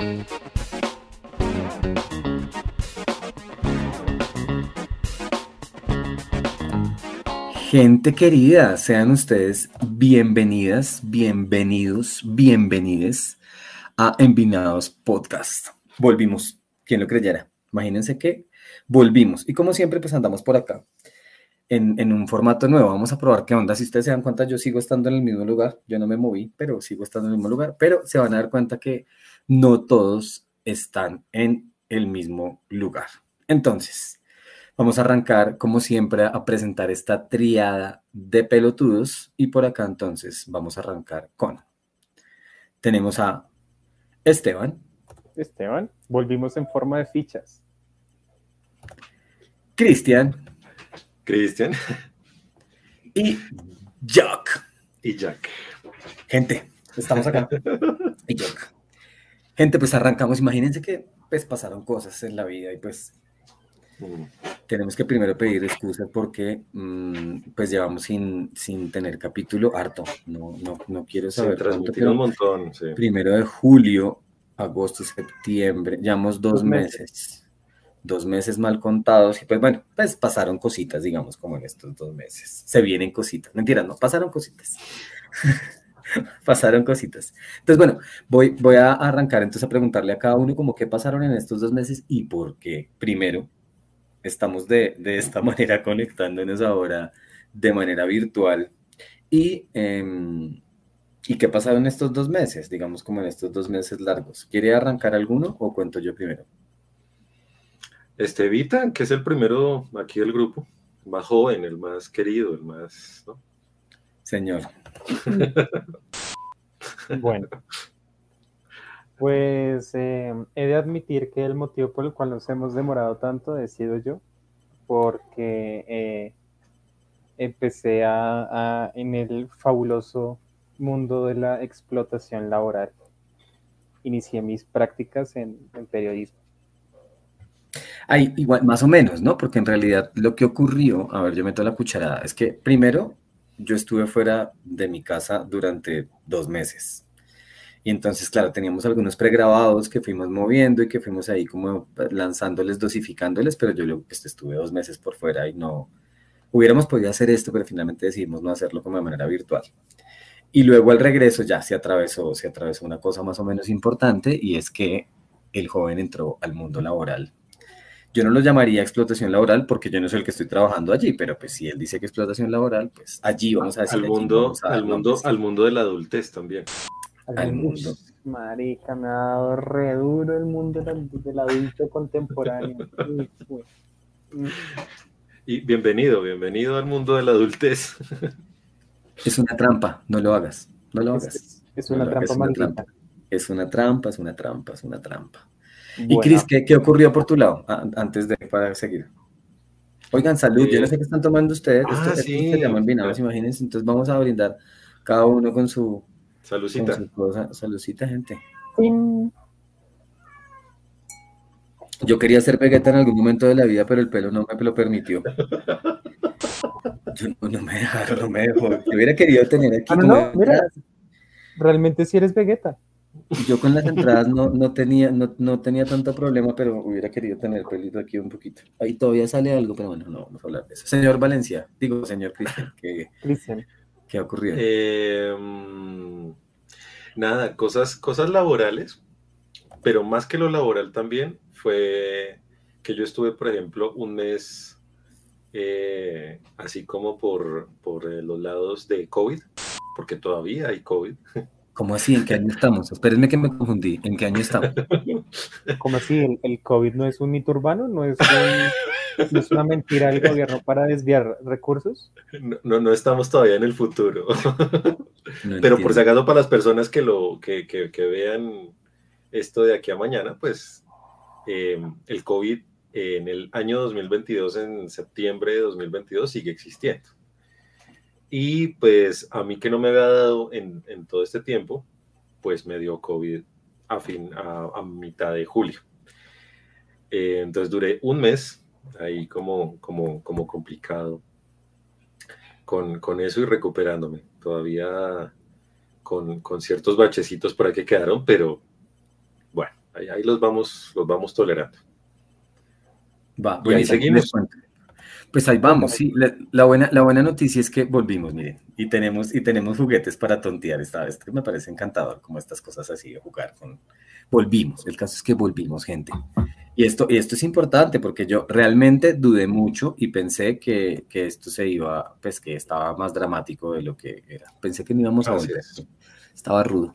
Gente querida, sean ustedes bienvenidas, bienvenidos, bienvenides a Envinados Podcast. Volvimos, quien lo creyera. Imagínense que volvimos. Y como siempre, pues andamos por acá en, un formato nuevo. Vamos a probar qué onda. Si ustedes se dan cuenta, yo sigo estando en el mismo lugar. Yo no me moví, pero sigo estando en el mismo lugar. Pero se van a dar cuenta que no todos están en el mismo lugar. Entonces, Vamos a arrancar, como siempre, a presentar esta triada de pelotudos y por acá entonces vamos a arrancar con. Tenemos a Esteban. Esteban, volvimos en forma de fichas. Cristian. Cristian. Y Jack. Y Jack. Gente, estamos acá. y Jack. Gente, pues arrancamos. Imagínense que pues pasaron cosas en la vida y pues tenemos que primero pedir excusas porque mm, pues llevamos sin, sin tener capítulo harto. No, no, no quiero saber. un montón. Primero de julio, agosto, septiembre, llevamos dos, meses. Dos meses mal contados y pues bueno, pues pasaron cositas, digamos, como en estos dos meses. Se vienen cositas. Mentira, no, pasaron cositas. pasaron cositas. Entonces, bueno, voy, voy a arrancar entonces a preguntarle a cada uno como qué pasaron en estos dos meses y por qué. Primero, estamos de, esta manera conectándonos ahora de manera virtual. Y, eh, ¿Y qué pasaron estos dos meses? Digamos como en estos dos meses largos. ¿Quiere arrancar alguno o cuento yo primero? Este Vita, que es el primero aquí del grupo, más joven, el más querido, el más... Señor. bueno, pues eh, he de admitir que el motivo por el cual nos hemos demorado tanto he sido yo, porque eh, empecé a, en el fabuloso mundo de la explotación laboral. Inicié mis prácticas en, periodismo. Igual, más o menos, ¿no? Porque en realidad lo que ocurrió, a ver, yo meto la cucharada, es que primero yo estuve fuera de mi casa durante dos meses y entonces, claro, teníamos algunos pregrabados que fuimos moviendo y que fuimos ahí como lanzándoles, dosificándoles, pero yo pues, estuve dos meses por fuera y no hubiéramos podido hacer esto, pero finalmente decidimos no hacerlo como de manera virtual. Y luego al regreso ya se atravesó, se atravesó una cosa más o menos importante y es que el joven entró al mundo laboral. Yo no lo llamaría explotación laboral porque yo no soy el que estoy trabajando allí, pero pues si él dice que explotación laboral, pues allí vamos a decir. Al mundo, al mundo, al mundo de la adultez también al mundo. Marica, me ha dado re duro el mundo del, adulto contemporáneo. y bienvenido, bienvenido al mundo de la adultez. Es una trampa, no lo hagas, no lo hagas. Es, una, trampa, es una trampa. Es una trampa, es una trampa, es una trampa. Y Cris, ¿qué, ocurrió por tu lado antes de para seguir? Oigan, salud, yo no sé qué están tomando ustedes. Ah, sí. se llaman vinados, imagínense. Entonces vamos a brindar cada uno con su Salucita. Salucita, gente. Yo quería ser Vegeta en algún momento de la vida, pero el pelo no me lo permitió. Yo no, me dejaron, no me dejó. Yo hubiera querido tener aquí. Ah, realmente si eres Vegeta. Yo con las entradas no, no, tenía, no, tenía tanto problema, pero hubiera querido tener pelito aquí un poquito. Ahí todavía sale algo, pero bueno, no vamos a hablar de eso. Señor Valencia, digo, señor Cristian, Cristian. ¿Qué ha ocurrido? Em, nada, cosas, cosas laborales, pero más que lo laboral también fue que yo estuve, por ejemplo, un mes eh, así como por, por eh, los lados de COVID, porque todavía hay COVID. ¿Cómo así? ¿En qué año estamos? Espérenme que me confundí. ¿En qué año estamos? ¿Cómo así? ¿El, COVID no es un mito urbano? ¿No es, una mentira del gobierno para desviar recursos? No, no, estamos todavía en el futuro. Pero por si acaso para las personas que, lo, que, que, vean esto de aquí a mañana, pues em, el COVID en el año 2022, en septiembre de 2022, sigue existiendo. Y pues a mí que no me había dado en, todo este tiempo, pues me dio COVID a, fin, a, mitad de julio. Eh, entonces duré un mes ahí como, como, como complicado con, eso y recuperándome. Todavía con, ciertos bachecitos por ahí que quedaron, pero bueno, ahí, los, vamos, los vamos tolerando. Va, y ahí seguimos. Pues ahí vamos, sí. La, buena, la buena noticia es que volvimos, miren, y tenemos, y tenemos juguetes para tontear esta vez, que me parece encantador, como estas cosas así de jugar con. Volvimos, el caso es que volvimos, gente. Y esto, y esto es importante porque yo realmente dudé mucho y pensé que, que esto se iba, pues que estaba más dramático de lo que era. Pensé que no íbamos a volver. Estaba rudo.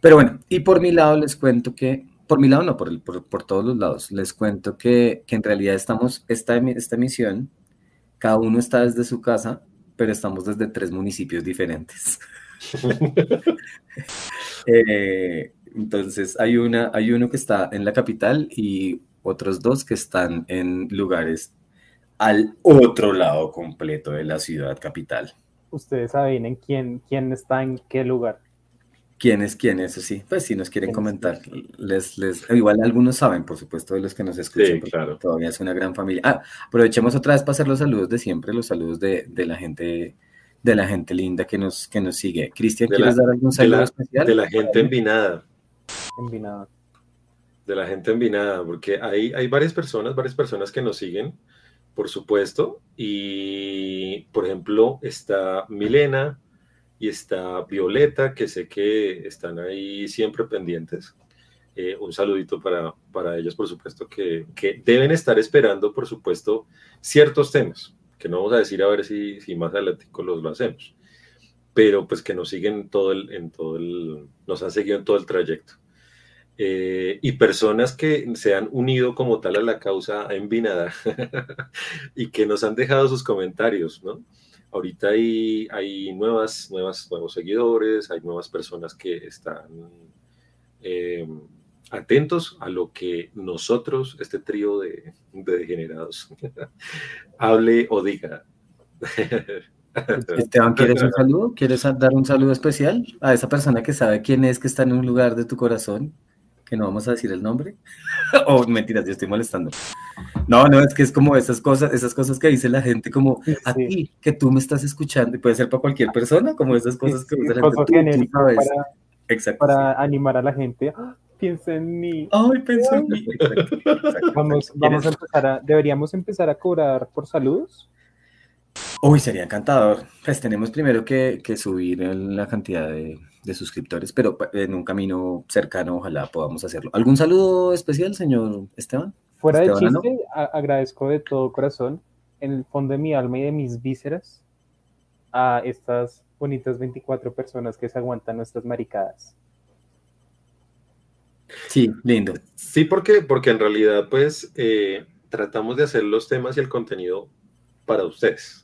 Pero bueno, y por mi lado les cuento que por mi lado no, por, por, todos los lados. Les cuento que, en realidad estamos, esta, esta emisión, cada uno está desde su casa, pero estamos desde tres municipios diferentes. Eh, entonces, hay, una, hay uno que está en la capital y otros dos que están en lugares al otro lado completo de la ciudad capital. Ustedes saben en quién, quién está en qué lugar. ¿Quién es quién? Eso sí, pues si nos quieren comentar, les, les, igual algunos saben, por supuesto, de los que nos escuchan, claro. todavía es una gran familia. Ah, aprovechemos otra vez para hacer los saludos de siempre, los saludos de, la gente de la gente linda que nos, que nos sigue. Cristian, ¿quieres dar algún saludo especial? De la gente envinada. Envinada. De la gente envinada, porque hay, hay varias personas, varias personas que nos siguen, por supuesto, y por ejemplo está Milena, y está Violeta, que sé que están ahí siempre pendientes. Eh, un saludito para, para ellos, por supuesto, que, que, deben estar esperando, por supuesto, ciertos temas, que no vamos a decir a ver si, si más adelante los lo hacemos, pero pues que nos siguen todo el, en todo el, nos han seguido en todo el trayecto. Eh, y personas que se han unido como tal a la causa envinada y que nos han dejado sus comentarios, ¿no? Ahorita hay, hay nuevas, nuevas, nuevos seguidores, hay nuevas personas que están eh, atentos a lo que nosotros, este trío de, degenerados, hable o diga. Esteban, ¿quieres un saludo? ¿Quieres dar un saludo especial a esa persona que sabe quién es que está en un lugar de tu corazón? Que no vamos a decir el nombre. o oh, mentiras, yo estoy molestando. No, no, es que es como esas cosas, esas cosas que dice la gente, como a ti, que tú me estás escuchando, y puede ser para cualquier persona, como esas cosas que dice la gente. para, Exacto, para animar a la gente. ¡Ah! piensa en mí. Ay, piensa en mí. Vamos, vamos a empezar a, deberíamos empezar a cobrar por saludos. Uy, sería encantador. Pues tenemos primero que, que subir la cantidad de, de, suscriptores, pero en un camino cercano ojalá podamos hacerlo. ¿Algún saludo especial, señor Esteban? Fuera de chiste, agradezco de todo corazón, en el fondo de mi alma y de mis vísceras, a estas bonitas 24 personas que se aguantan nuestras maricadas. Sí, lindo. Sí, porque, porque en realidad, pues, eh, tratamos de hacer los temas y el contenido para ustedes,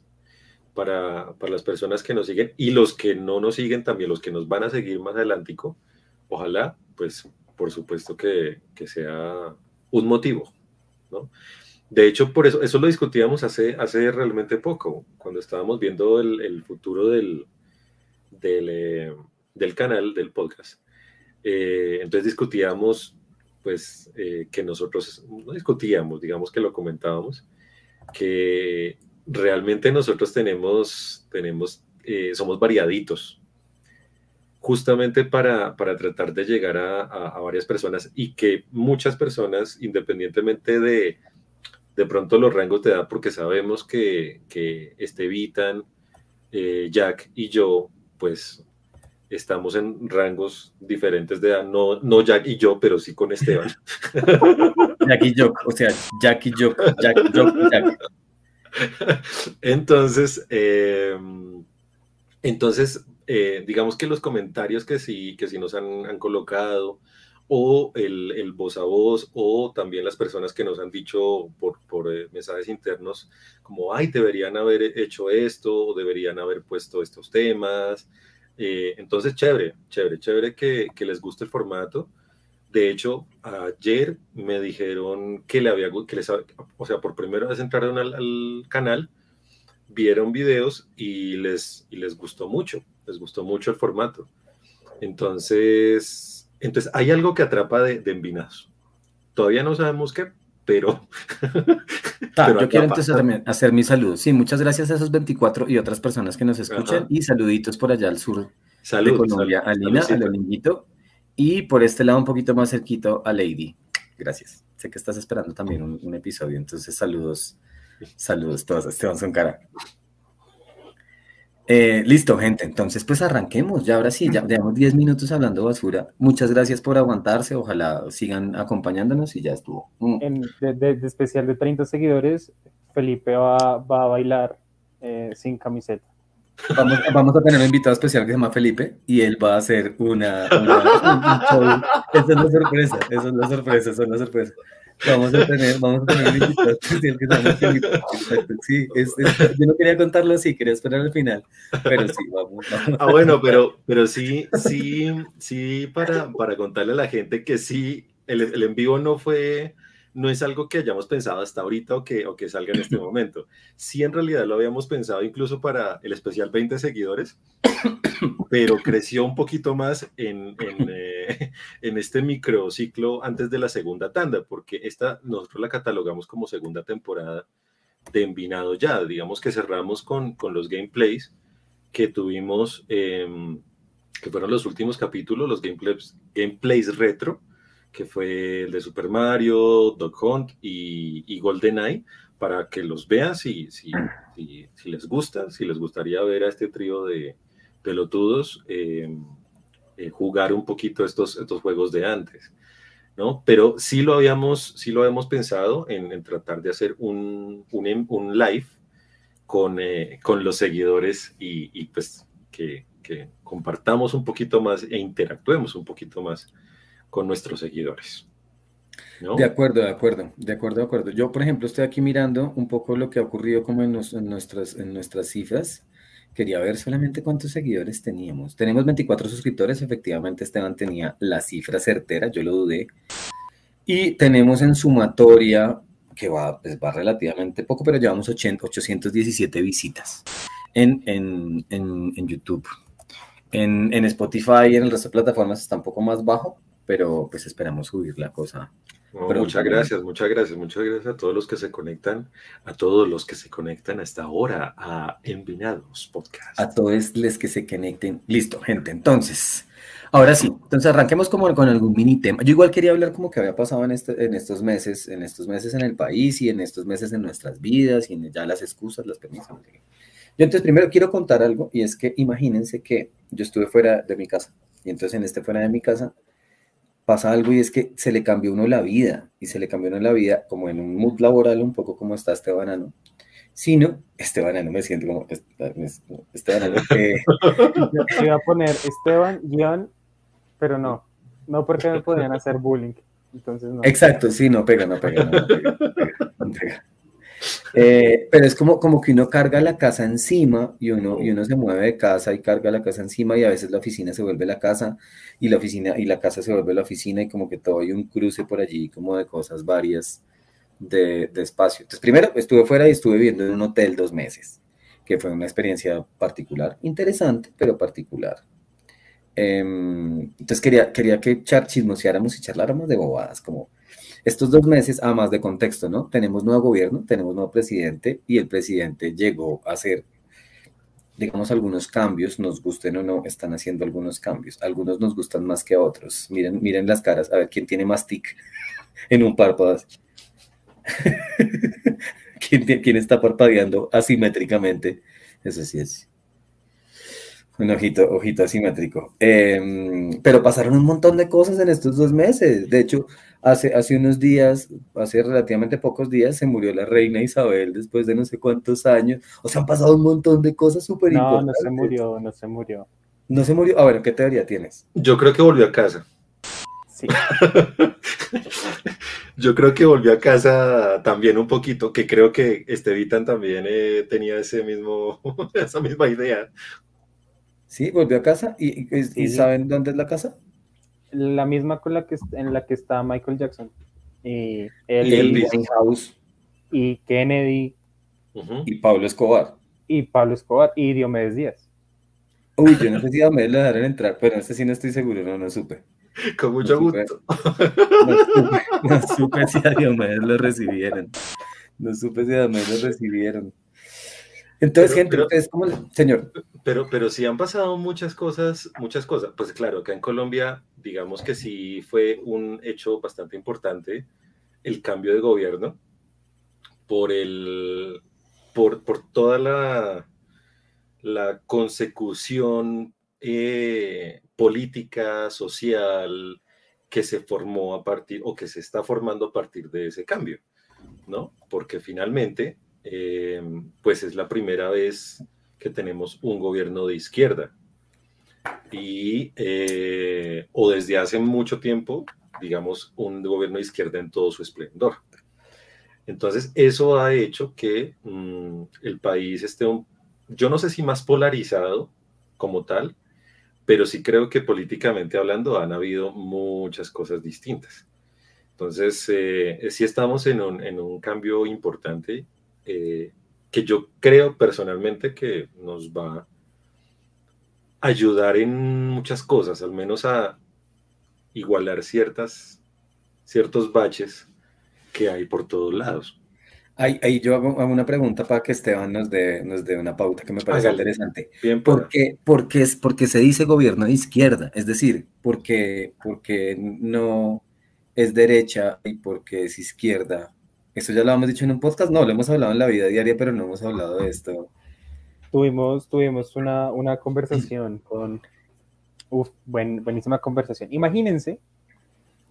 para, para, las personas que nos siguen y los que no nos siguen también, los que nos van a seguir más adelantico. Ojalá, pues, por supuesto que, que sea un motivo de hecho, por eso, eso lo discutíamos hace, hace realmente poco, cuando estábamos viendo el, futuro del, eh, del, canal, del podcast. Eh, entonces discutíamos, pues, eh, que nosotros, no discutíamos, digamos que lo comentábamos, que realmente nosotros tenemos, tenemos somos variaditos, justamente para, para tratar de llegar a, varias personas y que muchas personas, independientemente de de pronto los rangos de edad, porque sabemos que, que Estevitan, eh, Jack y yo, pues estamos en rangos diferentes de edad, no, no Jack y yo, pero sí con Esteban. Jack y yo, o sea, Jack y yo, Jack, Jack. Entonces, em, entonces eh, digamos que los comentarios que sí, que sí nos han, colocado, o el, voz a voz, o también las personas que nos han dicho por, por eh, mensajes internos, como, ay, deberían haber hecho esto, o deberían haber puesto estos temas. Eh, entonces, chévere, chévere, chévere que, que, les guste el formato. De hecho, ayer me dijeron que le había, que les, o sea, por primera vez entraron al, al canal, vieron videos y les, y les gustó mucho les gustó mucho el formato. Entonces, entonces hay algo que atrapa de, de Envinados. Todavía no sabemos qué, pero... Yo quiero entonces también hacer mi saludo. Sí, muchas gracias a esos 24 y otras personas que nos escuchan y saluditos por allá al sur de Colombia, a Lina, a Lolingito Y por este lado un poquito más cerquito a Lady. Gracias. Sé que estás esperando también un, episodio, entonces saludos, saludos todos Esteban Soncara. Eh, listo, gente. Entonces, pues arranquemos. Ya ahora sí, ya llevamos 10 minutos hablando basura. Muchas gracias por aguantarse. Ojalá sigan acompañándonos y ya estuvo. Mm. En, de, especial de 30 seguidores, Felipe va, a bailar eh, sin camiseta. Vamos, vamos, a tener un invitado especial que se llama Felipe y él va a hacer una. Esa es la sorpresa, esa es la sorpresa, esa es la sorpresa. Vamos a tener, vamos a tener un invitado especial que se llama Felipe. Sí, yo no quería contarlo así, quería esperar al final, pero sí, vamos. Ah, bueno, pero, pero sí, sí, sí, para, para contarle a la gente que sí, el, el en vivo no fue no es algo que hayamos pensado hasta ahorita o que, o que salga en este momento. Sí, en realidad lo habíamos pensado incluso para el especial 20 seguidores, pero creció un poquito más en, en, eh, en este microciclo antes de la segunda tanda, porque esta nosotros la catalogamos como segunda temporada de Envinado ya. Digamos que cerramos con, con los gameplays que tuvimos, em, que fueron los últimos capítulos, los gameplays, gameplays retro que fue el de Super Mario, Dog Hunt y, y GoldenEye, para que los vean si, si, les gusta, si les gustaría ver a este trío de pelotudos em, eh, jugar un poquito estos, estos juegos de antes. ¿no? Pero sí lo habíamos, sí lo habíamos pensado en, tratar de hacer un, un, un live con, eh, con los seguidores y, y pues que, compartamos un poquito más e interactuemos un poquito más con nuestros seguidores. De acuerdo, de acuerdo, de acuerdo, de acuerdo. Yo, por ejemplo, estoy aquí mirando un poco lo que ha ocurrido como en, nuestras, en nuestras cifras. Quería ver solamente cuántos seguidores teníamos. Tenemos 24 suscriptores, efectivamente Esteban tenía la cifra certera, yo lo dudé. Y tenemos en sumatoria, que va, pues va relativamente poco, pero llevamos 817 visitas en, en, en, en YouTube. En, en, Spotify y en el resto de plataformas está un poco más bajo, pero pues esperamos subir la cosa. muchas gracias, muchas gracias, muchas gracias a todos los que se conectan, a todos los que se conectan hasta ahora a Envinados Podcast. A todos los que se conecten. Listo, gente. Entonces, ahora sí, entonces arranquemos como con algún mini tema. Yo igual quería hablar como que había pasado en, este, en estos meses, en estos meses en el país y en estos meses en nuestras vidas y en ya las excusas, las permisos. Yo entonces primero quiero contar algo y es que imagínense que yo estuve fuera de mi casa y entonces en este fuera de mi casa pasa algo y es que se le cambió uno la vida, y se le cambió uno la vida como en un mood laboral, un poco como está este banano, sino, este banano me siento como, este banano que... Iba a poner Esteban, guion, pero no, no porque me podían hacer bullying, entonces no. Exacto, sí, no pega, no pega, no pega, no pega. Eh, pero es como, como que uno carga la casa encima y uno, y uno se mueve de casa y carga la casa encima y a veces la oficina se vuelve la casa y la oficina y la casa se vuelve la oficina y como que todo hay un cruce por allí como de cosas varias de, de espacio. Entonces primero estuve fuera y estuve viviendo en un hotel dos meses, que fue una experiencia particular, interesante, pero particular. Em, entonces quería, quería que chismoseáramos y charláramos de bobadas, como estos dos meses, a más de contexto, ¿no? Tenemos nuevo gobierno, tenemos nuevo presidente y el presidente llegó a hacer, digamos, algunos cambios, nos gusten o no, están haciendo algunos cambios. Algunos nos gustan más que otros. Miren, miren las caras, a ver quién tiene más tic en un párpado. ¿Quién, ¿Quién está parpadeando asimétricamente? Eso sí es. Un ojito, ojito asimétrico. Em, pero pasaron un montón de cosas en estos dos meses. De hecho, Hace, hace unos días, hace relativamente pocos días, se murió la reina Isabel después de no sé cuántos años. O sea, han pasado un montón de cosas súper importantes. No, no se murió, no se murió. No se murió. A ver, ¿qué teoría tienes? Yo creo que volvió a casa. Sí. Yo creo que volvió a casa también un poquito, que creo que Estevitan también eh, tenía ese mismo, esa misma idea. Sí, volvió a casa. ¿Y, y saben dónde es la casa? La misma con la que en la que está Michael Jackson. Y Elvis House. Y Kennedy. Y Pablo Escobar. Y Pablo Escobar. Y Diomedes Díaz. Uy, yo no sé si Diomedes le dejaron entrar, pero este sí no estoy seguro, no, no supe. Con mucho gusto. No supe, si a Diomedes lo recibieron. No supe si a Diomedes lo recibieron. Entonces, gente, ustedes como señor. Pero, pero sí han pasado muchas cosas, muchas cosas. Pues claro, acá en Colombia, digamos que sí fue un hecho bastante importante el cambio de gobierno por el, por, por toda la, la consecución eh, política, social, que se formó a partir o que se está formando a partir de ese cambio, ¿no? Porque finalmente eh, pues es la primera vez que tenemos un gobierno de izquierda. Y, eh, o desde hace mucho tiempo, digamos, un gobierno de izquierda en todo su esplendor. Entonces, eso ha hecho que mm, el país esté, yo no sé si más polarizado como tal, pero sí creo que políticamente hablando han habido muchas cosas distintas. Entonces, eh, sí estamos en un, en un cambio importante eh, que yo creo personalmente que nos va a ayudar en muchas cosas, al menos a igualar ciertas, ciertos baches que hay por todos lados. Ahí, yo hago, una pregunta para que Esteban nos dé, nos dé una pauta que me parece interesante. Bien, ¿Por qué, porque, es, porque se dice gobierno de izquierda? Es decir, porque, porque no es derecha y porque es izquierda eso ya lo hemos dicho en un podcast, no, lo hemos hablado en la vida diaria, pero no hemos hablado de esto. Tuvimos, tuvimos una, una conversación con, uf, buenísima conversación. Imagínense,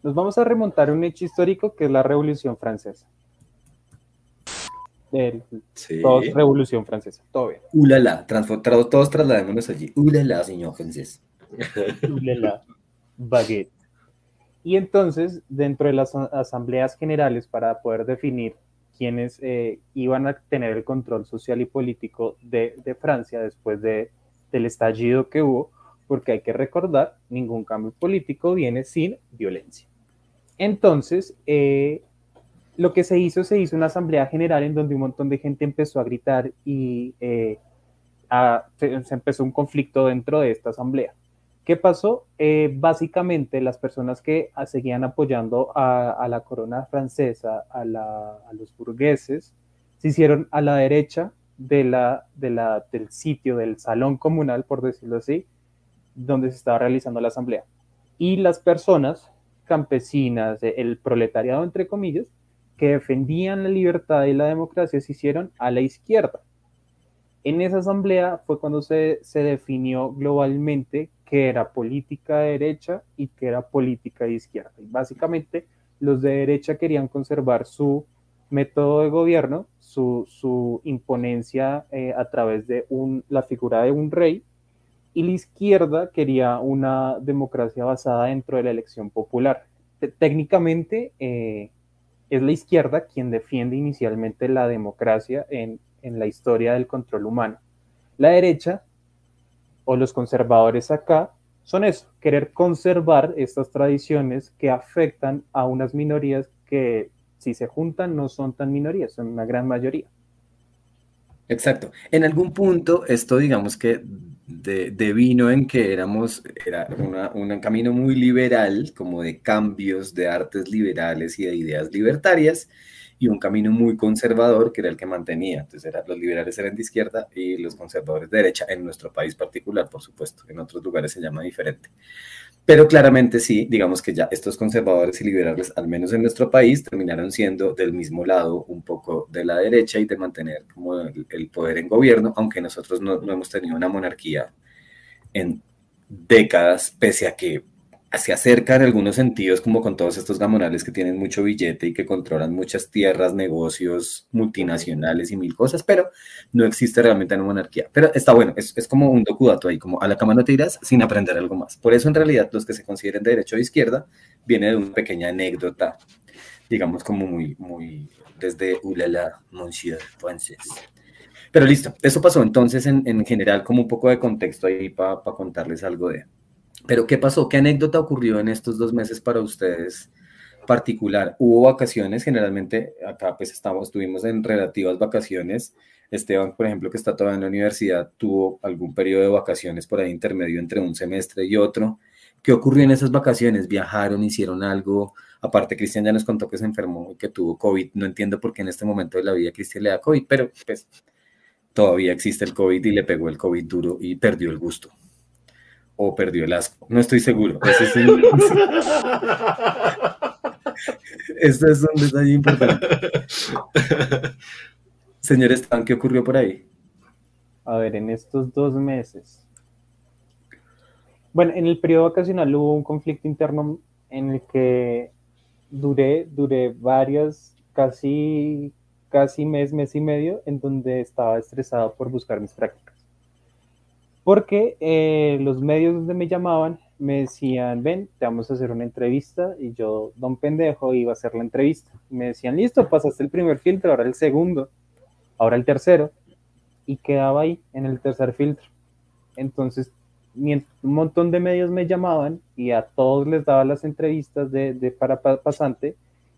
nos vamos a remontar a un hecho histórico que es la Revolución Francesa. sí. Revolución Francesa, todo bien. Ulala, todos trasladémonos allí. Ulala, señor francés. Ulala, baguette. Y entonces, dentro de las asambleas generales, para poder definir quiénes eh, iban a tener el control social y político de, Francia después de, del estallido que hubo, porque hay que recordar, ningún cambio político viene sin violencia. Entonces, eh, lo que se hizo, se hizo una asamblea general en donde un montón de gente empezó a gritar y eh, se empezó un conflicto dentro de esta asamblea. ¿Qué pasó? Eh, básicamente las personas que seguían apoyando a, la corona francesa, a, los burgueses, se hicieron a la derecha del sitio, del salón comunal, por decirlo así, donde se estaba realizando la asamblea. Y las personas campesinas, el proletariado, entre comillas, que defendían la libertad y la democracia, se hicieron a la izquierda. En esa asamblea fue cuando se definió globalmente que era política de derecha y que era política de izquierda. Y básicamente los de derecha querían conservar su método de gobierno, su, imponencia eh, a través de un, la figura de un rey, y la izquierda quería una democracia basada dentro de la elección popular. Técnicamente eh, es la izquierda quien defiende inicialmente la democracia en, en la historia del control humano. La derecha o los conservadores acá son eso, querer conservar estas tradiciones que afectan a unas minorías que si se juntan no son tan minorías, son una gran mayoría. Exacto. En algún punto esto digamos que de, vino en que éramos, era un camino muy liberal, como de cambios de artes liberales y de ideas libertarias, y un camino muy conservador que era el que mantenía. Entonces los liberales eran de izquierda y los conservadores de derecha, en nuestro país particular, por supuesto, en otros lugares se llama diferente. Pero claramente sí, digamos que ya estos conservadores y liberales, al menos en nuestro país, terminaron siendo del mismo lado un poco de la derecha y de mantener como el, poder en gobierno, aunque nosotros no, no hemos tenido una monarquía en décadas, pese a que se acerca en algunos sentidos como con todos estos gamonales que tienen mucho billete y que controlan muchas tierras, negocios multinacionales y mil cosas, pero no existe realmente una monarquía. Pero está bueno, es, es como un docudato ahí, como a la cama no te irás sin aprender algo más. Por eso en realidad los que se consideren de derecha o de izquierda viene de una pequeña anécdota, digamos como muy, muy desde ulala, monsieur francés. Pero listo, eso pasó entonces en, en general como un poco de contexto ahí para contarles algo de, pero ¿qué pasó? ¿Qué anécdota ocurrió en estos dos meses para ustedes particular? ¿Hubo vacaciones? Generalmente acá pues estamos, estuvimos en relativas vacaciones. Esteban, por ejemplo, que está todavía en la universidad, tuvo algún periodo de vacaciones por ahí intermedio entre un semestre y otro. ¿Qué ocurrió en esas vacaciones? ¿Viajaron? ¿Hicieron algo? Aparte, Cristian ya nos contó que se enfermó y que tuvo COVID. No entiendo por qué en este momento de la vida Cristian le da COVID, pero pues todavía existe el COVID y le pegó el COVID duro y perdió el gusto. O perdió el asco. No estoy seguro. Esto es un detalle importante. Señor Stan, ¿qué ocurrió por ahí? A ver, en estos dos meses. Bueno, en el periodo vacacional hubo un conflicto interno en el que duré, duré varias, casi, casi mes, mes y medio, en donde estaba estresado por buscar mis prácticas. Porque eh, los medios donde me llamaban me decían, ven, te vamos a hacer una entrevista, y yo, don pendejo, iba a hacer la entrevista. Me decían, listo, pasaste el primer filtro, ahora el segundo, ahora el tercero, y quedaba ahí en el tercer filtro. Entonces un montón de medios me llamaban y a todos les daba las entrevistas de, de para pasante.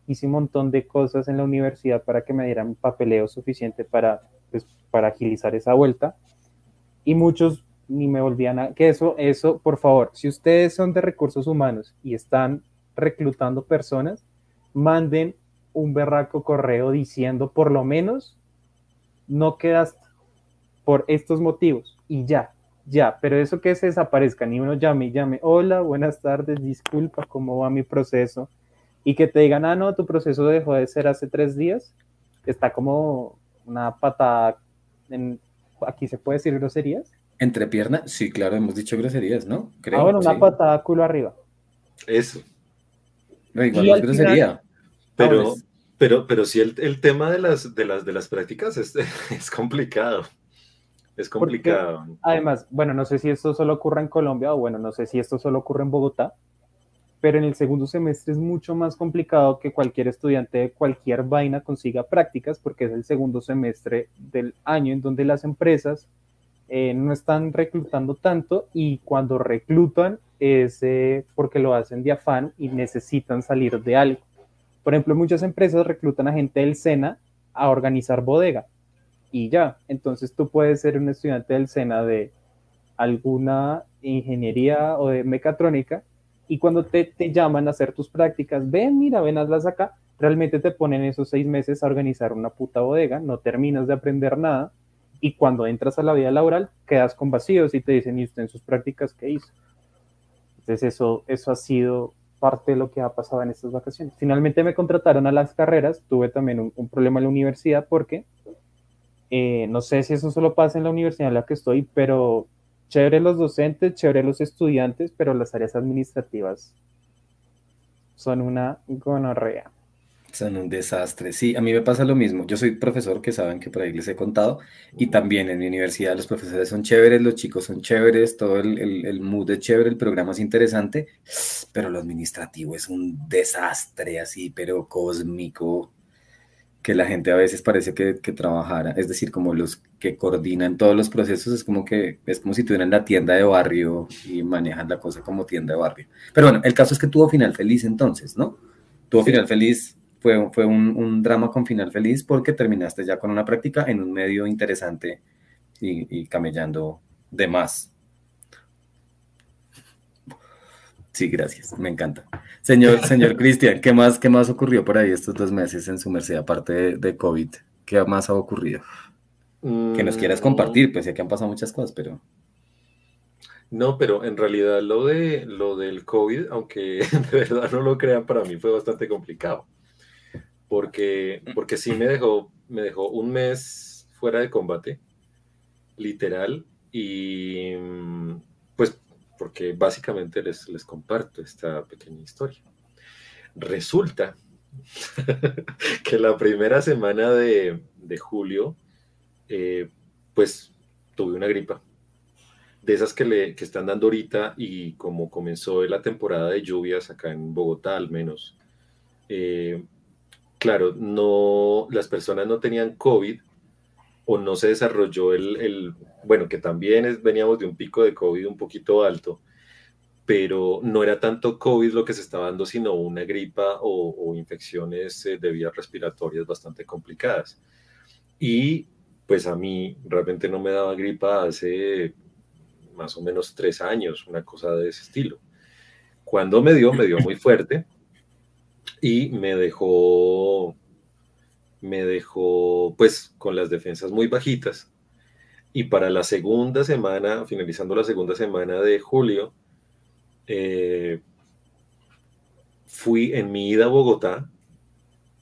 Hice un montón de cosas en la universidad para que me dieran papeleo suficiente para, pues, para agilizar esa vuelta. Y muchos ni me volvían a... Que eso, eso, por favor, si ustedes son de recursos humanos y están reclutando personas, manden un berraco correo diciendo por lo menos no quedas por estos motivos y ya, ya, pero eso que se desaparezca, ni uno llame y llame, hola, buenas tardes, disculpa, ¿cómo va mi proceso? Y que te digan, ah, no, tu proceso dejó de ser hace tres días, está como una patada, aquí se puede decir groserías. Entre piernas, sí, claro, hemos dicho groserías, ¿no? Creo, ah, bueno, una patada culo arriba. Eso. No, igual es grosería. Pero, pero, pero sí, el, el, tema de las, de las, de las prácticas es, es complicado. Es complicado. además, bueno, no sé si esto solo ocurre en Colombia o bueno, no sé si esto solo ocurre en Bogotá, pero en el segundo semestre es mucho más complicado que cualquier estudiante de cualquier vaina consiga prácticas porque es el segundo semestre del año en donde las empresas eh, no están reclutando tanto y cuando reclutan es eh, porque lo hacen de afán y necesitan salir de algo. Por ejemplo, muchas empresas reclutan a gente del SENA a organizar bodega y ya. Entonces tú puedes ser un estudiante del SENA de alguna ingeniería o de mecatrónica y cuando te, te, llaman a hacer tus prácticas, ven, mira, ven, hazlas acá, realmente te ponen esos seis meses a organizar una puta bodega, no terminas de aprender nada y cuando entras a la vida laboral quedas con vacíos y te dicen, ¿y usted en sus prácticas qué hizo? Entonces eso, eso ha sido parte de lo que ha pasado en estas vacaciones. Finalmente me contrataron a las carreras, tuve también un, problema en la universidad porque eh, no sé si eso solo pasa en la universidad en la que estoy, pero chévere los docentes, chévere los estudiantes, pero las áreas administrativas son una gonorrea. Son un desastre. Sí, a mí me pasa lo mismo. Yo soy profesor, que saben que por ahí les he contado, y también en mi universidad los profesores son chéveres, los chicos son chéveres, todo el, el, el mood es chévere, el programa es interesante, pero lo administrativo es un desastre así, pero cósmico que la gente a veces parece que, que, trabajara, es decir, como los que coordinan todos los procesos, es como que es como si tuvieran la tienda de barrio y manejan la cosa como tienda de barrio. Pero bueno, el caso es que tuvo final feliz entonces, ¿no? Tuvo final feliz, fue, fue un, un, drama con final feliz porque terminaste ya con una práctica en un medio interesante y, y camellando de más. Sí, gracias, me encanta. Señor, señor Cristian, ¿qué más, ¿qué más ocurrió por ahí estos dos meses en su merced, aparte de, COVID? ¿Qué más ha ocurrido? Que nos quieras compartir, pues ya que han pasado muchas cosas, pero... No, pero en realidad lo, de, lo del COVID, aunque de verdad no lo crean, para mí fue bastante complicado. Porque, porque sí me dejó, me dejó un mes fuera de combate, literal, y pues porque básicamente les, les comparto esta pequeña historia. Resulta que la primera semana de, de julio, eh, pues tuve una gripa, de esas que, le, que están dando ahorita y como comenzó la temporada de lluvias acá en Bogotá al menos, eh, claro, no, las personas no tenían COVID o no se desarrolló el, el bueno, que también veníamos de un pico de COVID un poquito alto, pero no era tanto COVID lo que se estaba dando, sino una gripa o, infecciones eh, de vías respiratorias bastante complicadas. Y pues a mí realmente no me daba gripa hace más o menos tres años, una cosa de ese estilo. Cuando me dio, me dio muy fuerte y me dejó, me dejó pues con las defensas muy bajitas y para la segunda semana, finalizando la segunda semana de julio, eh, fui en mi ida a Bogotá,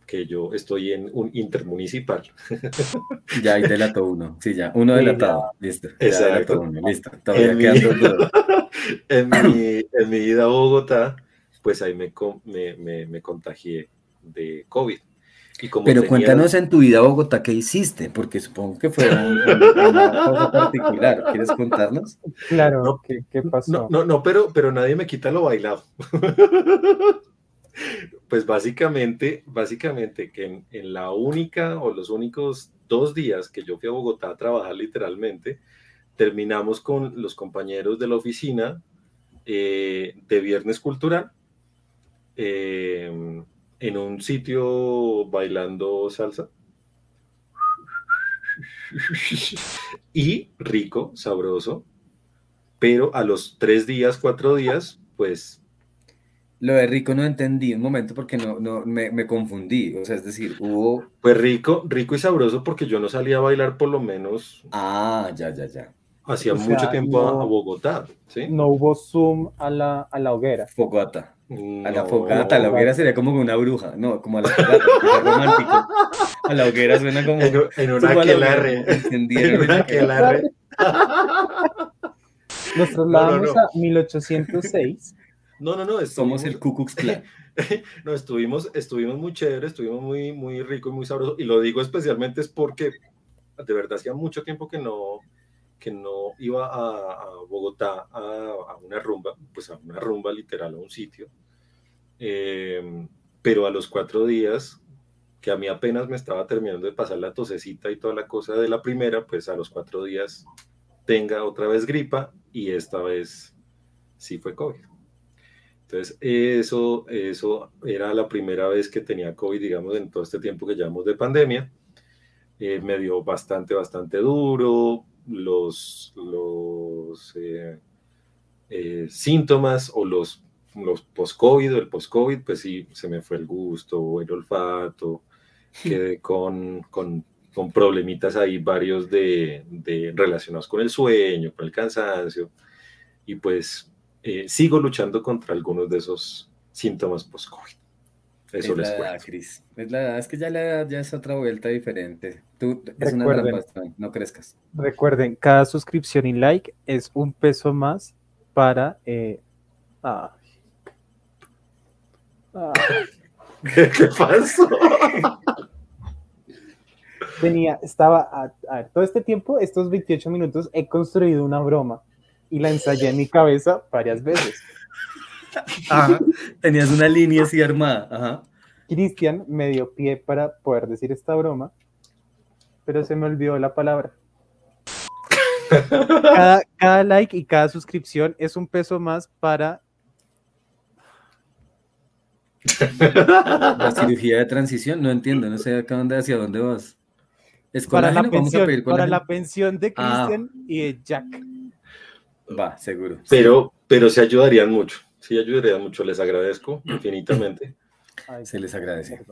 que yo estoy en un intermunicipal. Ya ahí delató uno, sí, ya, uno delatado, listo. Exacto. Uno, listo, todavía en, mi, en, mi, en mi ida a Bogotá, pues ahí me, me, me contagié de COVID. Pero cuéntanos en tu vida Bogotá qué hiciste, porque supongo que fue una, cosa particular. ¿Quieres contarnos? Claro, ¿qué, pasó? No, no, pero, pero nadie me quita lo bailado. pues básicamente, básicamente que en, la única o los únicos dos días que yo fui a Bogotá a trabajar literalmente, terminamos con los compañeros de la oficina eh, de Viernes Cultural. Eh, en un sitio bailando salsa. Y rico, sabroso. Pero a los tres días, cuatro días, pues... Lo de rico no entendí un momento porque no, no me, confundí. O sea, es decir, hubo... Pues rico, rico y sabroso porque yo no salía a bailar por lo menos... Ah, ya, ya, ya. Hacía mucho tiempo a Bogotá, ¿sí? No hubo zoom a la, a la hoguera. Fogata a la fogata, la hoguera sería como una bruja, no, como a la fogata, romántico. A la hoguera suena como. En, en una aquelarre. En una aquelarre. Nos trasladamos a 1806. No, no, no. Somos el Ku Klux Klan. no, estuvimos, estuvimos muy chéveres, estuvimos muy, muy rico y muy sabroso. Y lo digo especialmente es porque de verdad hacía mucho tiempo que no, que no iba a, Bogotá a, una rumba, pues a una rumba literal, a un sitio. Eh, pero a los cuatro días, que a mí apenas me estaba terminando de pasar la tosecita y toda la cosa de la primera, pues a los cuatro días tenga otra vez gripa y esta vez sí fue COVID. Entonces, eso, eso era la primera vez que tenía COVID, digamos, en todo este tiempo que llevamos de pandemia. Eh, me dio bastante, bastante duro, los, los eh, eh, síntomas o los, los post-COVID o el post-COVID, pues sí, se me fue el gusto, el olfato, quedé con, con, con problemitas ahí varios de, de, relacionados con el sueño, con el cansancio, y pues eh, sigo luchando contra algunos de esos síntomas post-COVID. Eso es les la edad, Cris. Es la es que ya la edad ya es otra vuelta diferente. Tú es una no crezcas. Recuerden, cada suscripción y like es un peso más para. Eh, ¿Qué, pasó? Venía, estaba, a, a ver, todo este tiempo, estos 28 minutos, he construido una broma y la ensayé en mi cabeza varias veces. Tenías una línea así armada. Ajá. Cristian me dio pie para poder decir esta broma, pero se me olvidó la palabra. Cada, like y cada suscripción es un peso más para. La cirugía de transición, no entiendo, no sé acá dónde, hacia dónde vas. ¿Es para la pensión, para la pensión de ah. Cristian y de Jack. Va, seguro. Pero, pero se ayudarían mucho sí ayudaría mucho, les agradezco infinitamente. Se les agradece.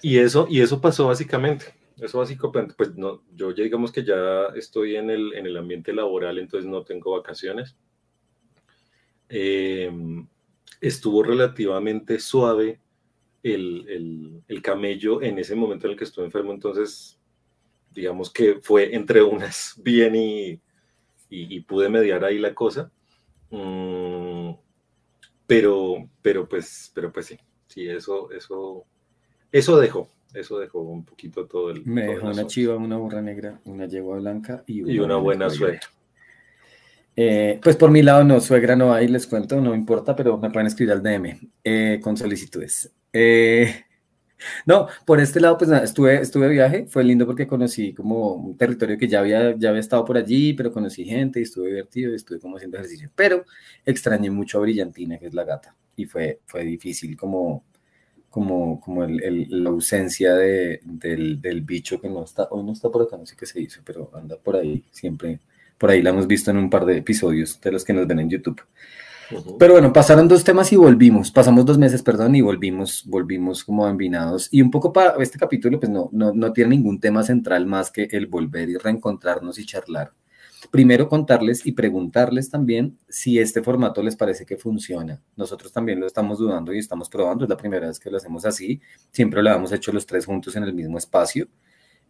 Y eso, y eso pasó básicamente. Eso básicamente, pues no, yo ya digamos que ya estoy en el, en el ambiente laboral, entonces no tengo vacaciones. Em, estuvo relativamente suave el, el, el, camello en ese momento en el que estuve enfermo, entonces digamos que fue entre unas bien y, y, y pude mediar ahí la cosa. Mm, pero, pero pues, pero pues sí, sí, eso, eso, eso dejó, eso dejó un poquito todo el. Me dejó una chiva, una burra negra, una yegua blanca y una, buena suegra. Eh, pues por mi lado no, suegra no hay, les cuento, no importa, pero me pueden escribir al DM eh, con solicitudes. Eh, no, por este lado, pues nada, estuve, estuve viaje, fue lindo porque conocí como un territorio que ya había, ya había estado por allí, pero conocí gente y estuve divertido y estuve como haciendo ejercicio. Pero extrañé mucho a Brillantina, que es la gata, y fue, fue difícil como, como, como la ausencia de, del, del, bicho que no está, hoy no está por acá, no sé qué se hizo, pero anda por ahí, siempre, por ahí la hemos visto en un par de episodios de los que nos ven en YouTube. Pero bueno, pasaron dos temas y volvimos, pasamos dos meses, perdón, y volvimos, volvimos como envinados. Y un poco para este capítulo, pues no, no, no tiene ningún tema central más que el volver y reencontrarnos y charlar. Primero contarles y preguntarles también si este formato les parece que funciona. Nosotros también lo estamos dudando y estamos probando, es la primera vez que lo hacemos así. Siempre lo hemos hecho los tres juntos en el mismo espacio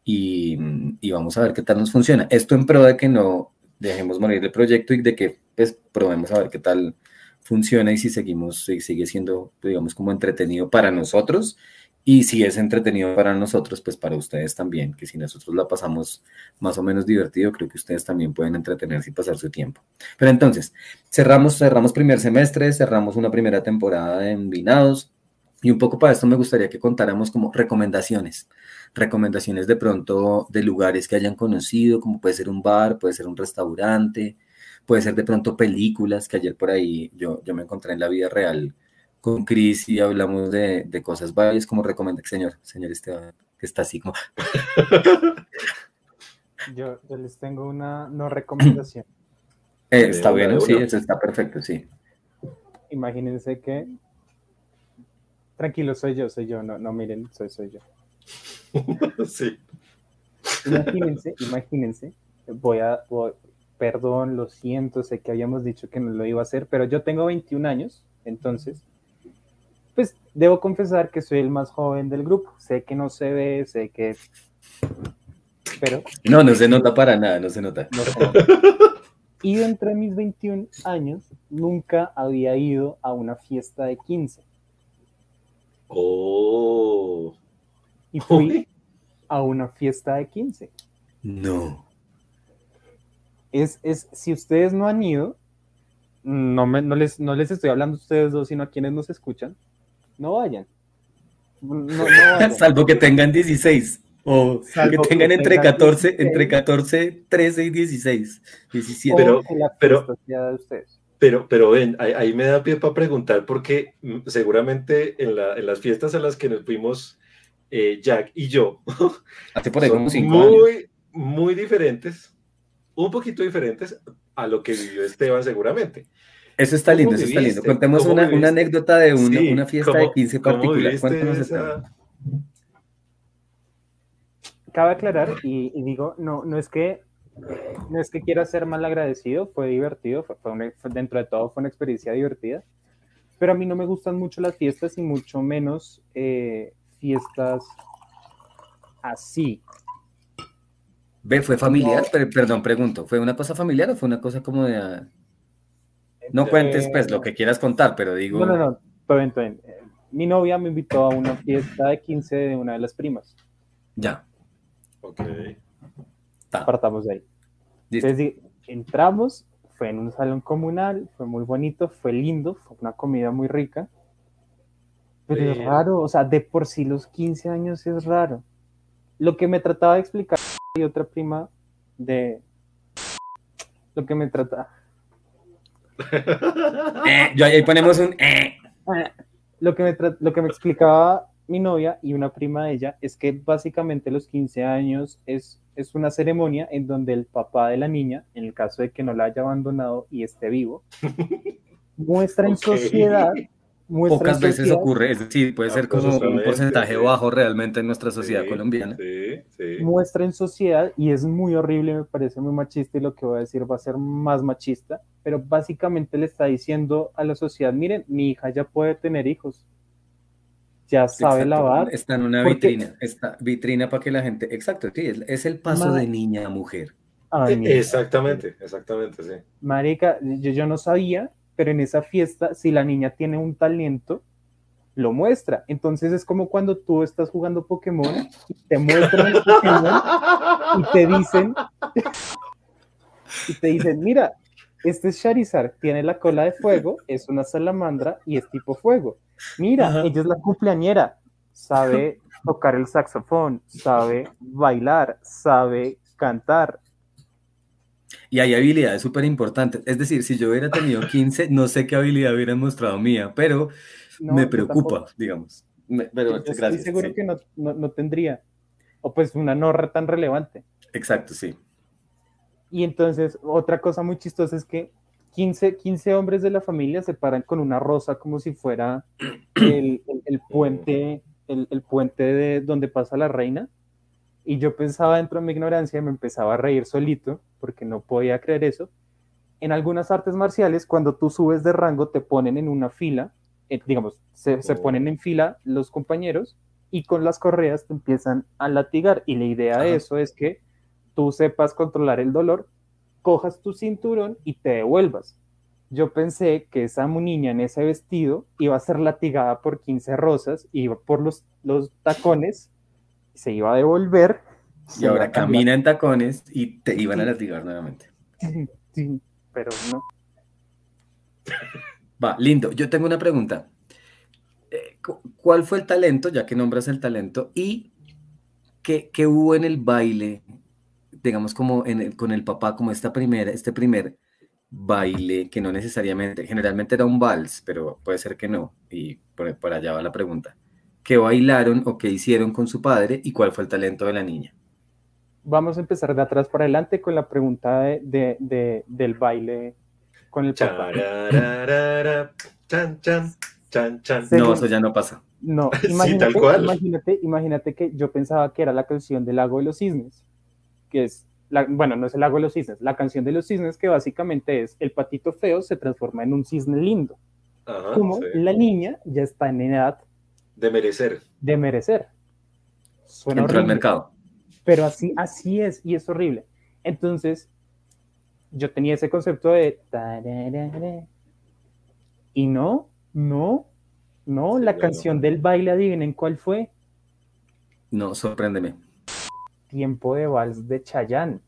y, y vamos a ver qué tal nos funciona. Esto en pro de que no dejemos morir el proyecto y de que pues probemos a ver qué tal funciona y si seguimos, si sigue siendo, digamos, como entretenido para nosotros y si es entretenido para nosotros, pues para ustedes también, que si nosotros la pasamos más o menos divertido, creo que ustedes también pueden entretenerse y pasar su tiempo. Pero entonces, cerramos, cerramos primer semestre, cerramos una primera temporada en Vinados y un poco para esto me gustaría que contáramos como recomendaciones, recomendaciones de pronto de lugares que hayan conocido, como puede ser un bar, puede ser un restaurante, puede ser de pronto películas, que ayer por ahí yo, yo me encontré en la vida real con Cris y hablamos de, de cosas varias, como recomienda, señor, señor Esteban, que está así como... yo, yo, les tengo una no recomendación. Eh, está bien, sí, eso está perfecto, sí. Imagínense que... Tranquilo, soy yo, soy yo, no, no miren, soy, soy yo. sí. Imagínense, imagínense, voy a, voy, perdón, lo siento, sé que habíamos dicho que no lo iba a hacer, pero yo tengo 21 años, entonces, pues debo confesar que soy el más joven del grupo. Sé que no se ve, sé que... Pero... No, no se nota para nada, no se nota. No se nota. Y entre mis 21 años, nunca había ido a una fiesta de 15. Oh. Y fui a una fiesta de 15. No es, es, si ustedes no han ido, no, me, no, les, no les estoy hablando a ustedes dos, sino a quienes nos escuchan, no vayan. No, no vayan. Salvo que tengan 16 o Salvo que tengan que entre, tengan 14, 16. entre 14, 13 y 16, 17. Pero, pero, pero, pero ven, ahí, ahí, me da pie para preguntar porque mm, seguramente en, la, en las fiestas a las que nos fuimos eh, Jack y yo, Hace por ahí son muy, muy diferentes un poquito diferentes a lo que vivió Esteban seguramente. Eso está lindo, eso está lindo. Contemos una, una, anécdota de una, sí, una fiesta de 15 particular. Cuéntanos esa... Cabe aclarar, y, y, digo, no, no es que no es que quiera ser mal agradecido, fue divertido, fue, fue una, dentro de todo fue una experiencia divertida, pero a mí no me gustan mucho las fiestas y mucho menos eh, fiestas así, Ve, ¿fue familiar? No. Pero, perdón, pregunto, ¿fue una cosa familiar o fue una cosa como de... Ah? No cuentes, pues, lo que quieras contar, pero digo... No, no, no, todo bien, todo bien. Mi novia me invitó a una fiesta de 15 de una de las primas. Ya. Ok. Partamos de ahí. ¿Listo? Entonces, entramos, fue en un salón comunal, fue muy bonito, fue lindo, fue una comida muy rica. Pero eh. es raro, o sea, de por sí los 15 años es raro. Lo que me trataba de explicar y otra prima de lo que me trata. eh, yo ahí ponemos un eh. Lo que, me lo que me explicaba mi novia y una prima de ella es que básicamente los 15 años es, es una ceremonia en donde el papá de la niña, en el caso de que no la haya abandonado y esté vivo, muestra en sociedad Pocas veces ocurre, es decir, puede ser como un porcentaje bajo realmente en nuestra sociedad sí, colombiana. Sí, sí. Muestra en sociedad y es muy horrible, me parece muy machista y lo que voy a decir va a ser más machista, pero básicamente le está diciendo a la sociedad, miren, mi hija ya puede tener hijos, ya sabe exacto. lavar. Está en una vitrina, esta vitrina para que la gente, exacto, sí, es, es el paso de niña a mujer. Ay, exactamente, exactamente, sí. Marica, yo, yo no sabía pero en esa fiesta, si la niña tiene un talento, lo muestra. Entonces es como cuando tú estás jugando Pokémon y te muestran el Pokémon y te dicen, y te dicen, mira, este es Charizard, tiene la cola de fuego, es una salamandra y es tipo fuego. Mira, Ajá. ella es la cumpleañera, sabe tocar el saxofón, sabe bailar, sabe cantar, y hay habilidades súper importantes. Es decir, si yo hubiera tenido 15, no sé qué habilidad hubiera mostrado mía, pero no, me preocupa, digamos. Me, pero, yo gracias, estoy seguro sí. que no, no, no, tendría. O pues una norra tan relevante. Exacto, sí. Y entonces, otra cosa muy chistosa es que 15, 15 hombres de la familia se paran con una rosa como si fuera el, puente, el, el, puente de donde pasa la reina. Y yo pensaba dentro de mi ignorancia, me empezaba a reír solito, porque no podía creer eso. En algunas artes marciales, cuando tú subes de rango, te ponen en una fila, eh, digamos, se, se, ponen en fila los compañeros y con las correas te empiezan a latigar. Y la idea de eso es que tú sepas controlar el dolor, cojas tu cinturón y te devuelvas. Yo pensé que esa niña en ese vestido iba a ser latigada por 15 rosas, iba por los, los tacones, se iba a devolver. Y ahora camina en tacones y te iban a latigar nuevamente. Sí, pero no. Va, lindo. Yo tengo una pregunta. Eh, ¿Cuál fue el talento, ya que nombras el talento, y qué, qué hubo en el baile digamos, como en con el papá, como esta primera, este primer baile, que no necesariamente, generalmente era un vals, pero puede ser que no, y por, allá va la pregunta. ¿Qué bailaron o qué hicieron con su padre y cuál fue el talento de la niña? Vamos a empezar de atrás para adelante con la pregunta de, del baile con el papá. no, eso ya no pasa. No, imagínate, imagínate que yo pensaba que era la canción del lago de los cisnes que es, la, bueno, no es el lago de los cisnes, la canción de los cisnes que básicamente es el patito feo se transforma en un cisne lindo. como la niña ya está en edad de merecer. De merecer. Suena Entró al mercado. Pero así, así es y es horrible. Entonces, yo tenía ese concepto de... Y no, no, no, la canción del baile, adivinen cuál fue. No, sorpréndeme. Tiempo de Vals de Chayán.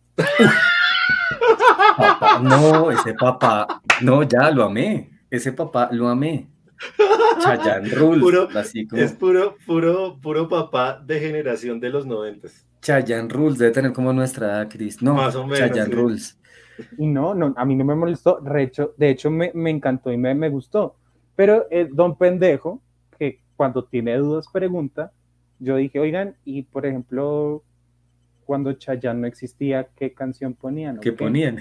no, ese papá, no, ya lo amé. Ese papá lo amé. Chayanne Rules. Es puro, puro, puro papá de generación de los noventas. Chayanne Rules debe tener como nuestra edad, Cris. No, Más o menos, Chayanne Rules. Y no, no, a mí no me molestó. De hecho, de hecho me, me encantó y me, me gustó. Pero el don pendejo, que cuando tiene dudas pregunta, yo dije, oigan, y por ejemplo, cuando Chayanne no existía, ¿qué canción ponían? ¿Qué ponían?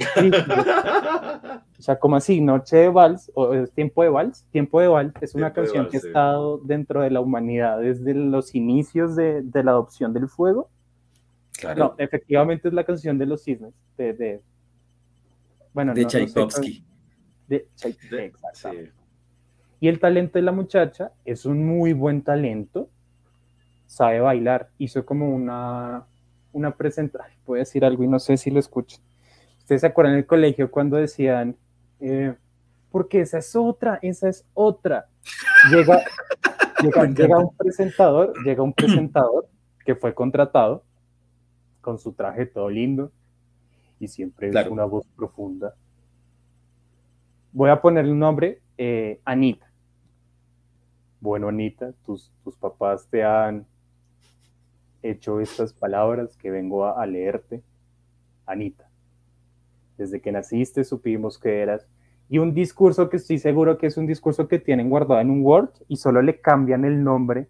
o sea, como así, Noche de Vals, o Tiempo de Vals. Tiempo de Vals es una canción que ha estado dentro de la humanidad desde los inicios de, la adopción del fuego. Claro. No, efectivamente es la canción de los cisnes, de, bueno, de Tchaikovsky. de Tchaikovsky, Y el talento de la muchacha es un muy buen talento, sabe bailar. Hizo como una, una presentación, puedo decir algo y no sé si lo escuchan. Ustedes se acuerdan en el colegio cuando decían, eh, porque esa es otra, esa es otra. Llega, llega, un presentador, llega un presentador que fue contratado con su traje todo lindo y siempre es una voz profunda. Voy a ponerle un nombre, eh, Anita. Bueno, Anita, tus, tus papás te han hecho estas palabras que vengo a, leerte, Anita. Desde que naciste supimos que eras y un discurso que estoy seguro que es un discurso que tienen guardado en un Word y solo le cambian el nombre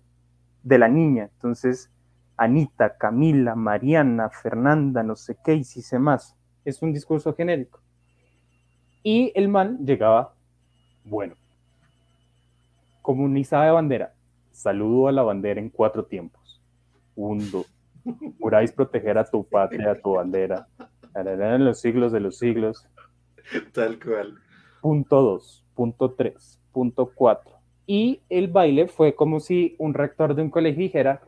de la niña. Entonces, Anita, Camila, Mariana, Fernanda, no sé qué, y si sé más. Es un discurso genérico. Y el man llegaba, bueno, comunizada de bandera, saludo a la bandera en cuatro tiempos mundo. Juráis proteger a tu patria, a tu bandera. En los siglos de los siglos. Tal cual. Punto 2, punto 3, punto 4. Y el baile fue como si un rector de un colegio dijera,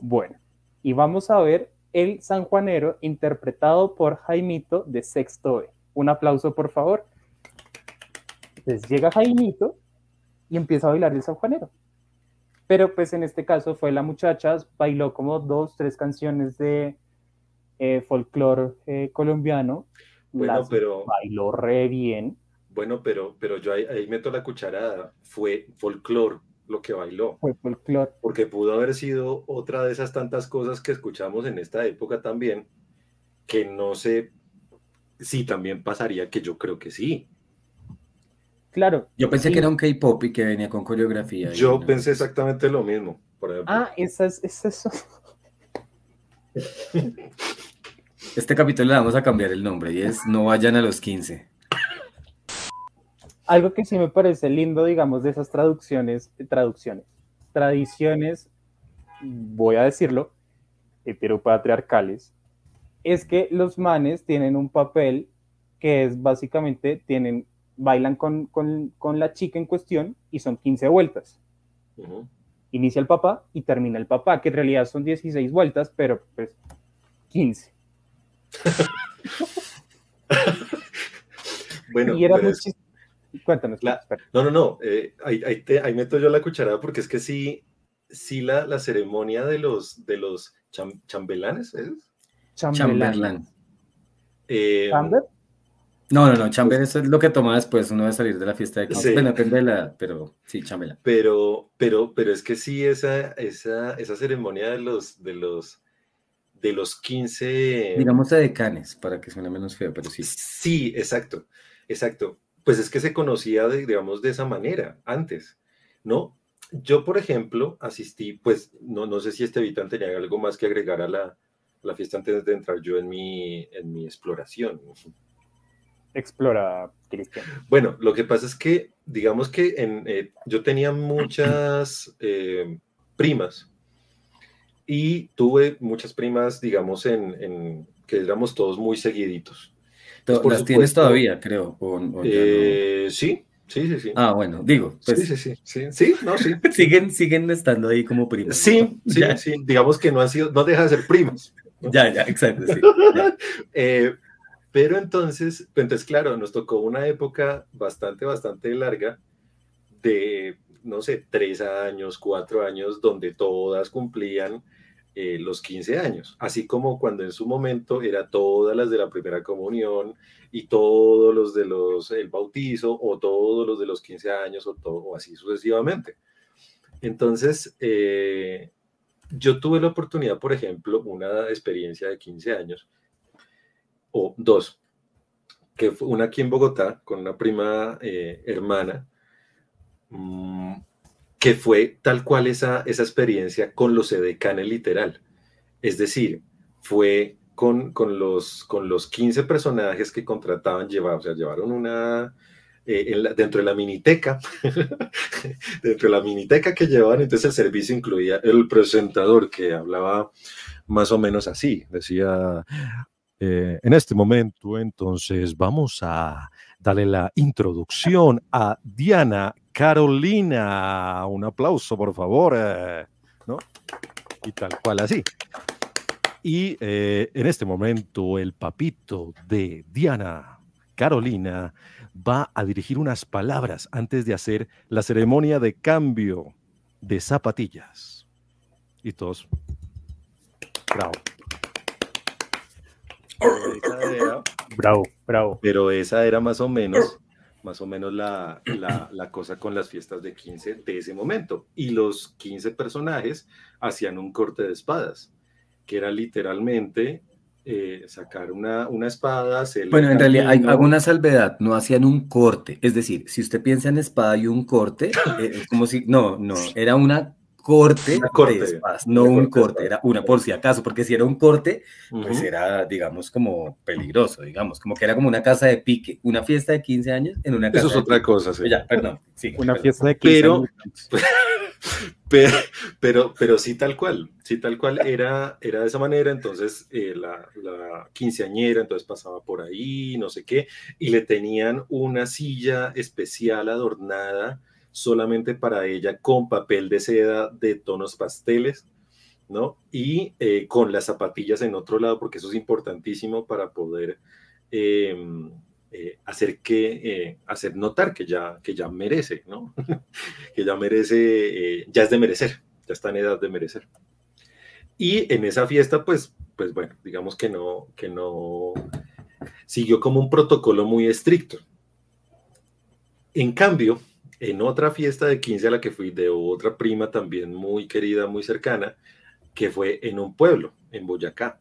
bueno, y vamos a ver el San Juanero interpretado por Jaimito de Sexto B. Un aplauso, por favor. Entonces llega Jaimito y empieza a bailar el San Juanero. Pero pues en este caso fue la muchacha, bailó como dos, tres canciones de eh, folclore eh, colombiano. Bueno, pero... Bailó re bien. Bueno, pero, pero yo ahí, meto la cucharada. Fue folclore lo que bailó. Fue folclore. Porque pudo haber sido otra de esas tantas cosas que escuchamos en esta época también, que no sé si también pasaría, que yo creo que sí. Claro. Yo pensé que era un K-pop y que venía con coreografía. Yo pensé exactamente lo mismo, Ah, esa es, eso. Este capítulo le vamos a cambiar el nombre y es No vayan a los 15. Algo que sí me parece lindo, digamos, de esas traducciones, traducciones, tradiciones, voy a decirlo, heteropatriarcales, es que los manes tienen un papel que es básicamente, tienen, bailan con, la chica en cuestión y son 15 vueltas. Inicia el papá y termina el papá, que en realidad son 16 vueltas, pero pues 15. bueno, y era muy Cuéntanos. no, no, no. Eh, ahí, ahí, meto yo la cucharada porque es que sí, sí la, la ceremonia de los, de los chambelanes es. Chamberlain. Eh, No, no, no, chamber es lo que toma después uno de salir de la fiesta de sí. depende de la, pero sí, chambelán. Pero, pero, pero es que sí, esa, esa, esa ceremonia de los, de los, de los 15... Digamos de decanes, para que suene menos feo, pero sí. Sí, exacto, exacto. Pues es que se conocía, de, digamos, de esa manera antes, ¿no? Yo, por ejemplo, asistí, pues, no, no sé si este habitante tenía algo más que agregar a la, la fiesta antes de entrar yo en mi, en mi exploración. Explora, Cristian. Bueno, lo que pasa es que, digamos que en, eh, yo tenía muchas eh, primas y tuve muchas primas, digamos, en, que éramos todos muy seguiditos. ¿Las tienes todavía, creo? Eh, sí, sí, sí, sí. Ah, bueno, digo. Pues, sí, sí, sí, sí, sí, no, sí. siguen, siguen estando ahí como primas. Sí, sí, sí, digamos que no han sido, no deja de ser primas. Ya, ya, exacto, sí. Eh, pero entonces, entonces, claro, nos tocó una época bastante, bastante larga de, no sé, tres años, cuatro años, donde todas cumplían eh, los 15 años, así como cuando en su momento era todas las de la primera comunión y todos los de los el bautizo o todos los de los 15 años o todo o así sucesivamente. Entonces, eh, yo tuve la oportunidad, por ejemplo, una experiencia de 15 años, o dos, que fue una aquí en Bogotá con una prima eh, hermana, mm, que fue tal cual esa, esa experiencia con los edecanes literal. Es decir, fue con, con, los, con los 15 personajes que contrataban, llevar, o sea, llevaron una, eh, dentro de la miniteca, dentro de la miniteca que llevaban, entonces el servicio incluía el presentador que hablaba más o menos así, decía, eh, en este momento entonces vamos a darle la introducción a Diana Carolina, un aplauso por favor, eh, ¿no? Y tal cual así. Y en este momento el papito de Diana Carolina va a dirigir unas palabras antes de hacer la ceremonia de cambio de zapatillas. Y todos. Bravo. Bravo, bravo. Pero esa era más o menos, más o menos la, la, la, cosa con las fiestas de 15 de ese momento. Y los 15 personajes hacían un corte de espadas, que era literalmente eh, sacar una, una espada. Bueno, en realidad hay alguna salvedad, no hacían un corte. Es decir, si usted piensa en espada y un corte, eh, es como si, no, no, era una corte, de espadas, no un corte, era una por si acaso, porque si era un corte, pues era, digamos, como peligroso, digamos, como que era como una casa de pique, una fiesta de 15 años en una casa. Eso es otra cosa, sí. Ya, perdón. Sí, una fiesta de 15 años. Pero, pero, pero sí tal cual, sí tal cual era, era de esa manera, entonces eh, la, la, quinceañera entonces pasaba por ahí, no sé qué, y le tenían una silla especial adornada solamente para ella con papel de seda de tonos pasteles, ¿no? Y eh, con las zapatillas en otro lado, porque eso es importantísimo para poder... Em, eh, hacer que eh, hacer notar que ya que ya merece no que ya merece ya es de merecer ya está en edad de merecer. Y en esa fiesta pues pues bueno digamos que no que no siguió como un protocolo muy estricto. En cambio en otra fiesta de 15 a la que fui de otra prima también muy querida muy cercana que fue en un pueblo en Boyacá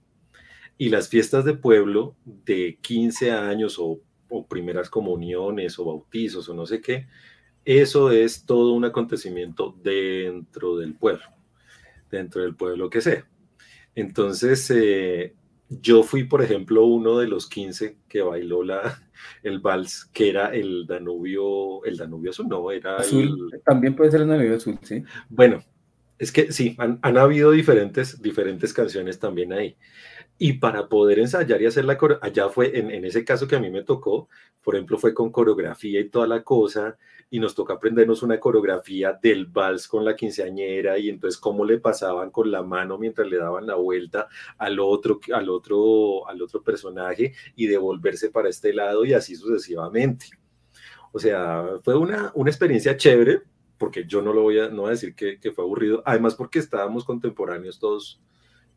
y las fiestas de pueblo de 15 años o primeras comuniones o bautizos o no sé qué, eso es todo un acontecimiento dentro del pueblo, dentro del pueblo que sea. Entonces, eh, yo fui, por ejemplo, uno de los 15 que bailó la, el vals, que era el Danubio, el Danubio azul, no, era azul. También puede ser el Danubio azul, sí. Bueno, es que sí, han, han, habido diferentes, diferentes canciones también ahí. Y para poder ensayar y hacer la allá fue, en, en, ese caso que a mí me tocó, por ejemplo, fue con coreografía y toda la cosa, y nos tocó aprendernos una coreografía del vals con la quinceañera, y entonces cómo le pasaban con la mano mientras le daban la vuelta al otro, al otro, al otro personaje, y devolverse para este lado, y así sucesivamente. O sea, fue una, una experiencia chévere, porque yo no lo voy a, no voy a decir que, que fue aburrido, además porque estábamos contemporáneos todos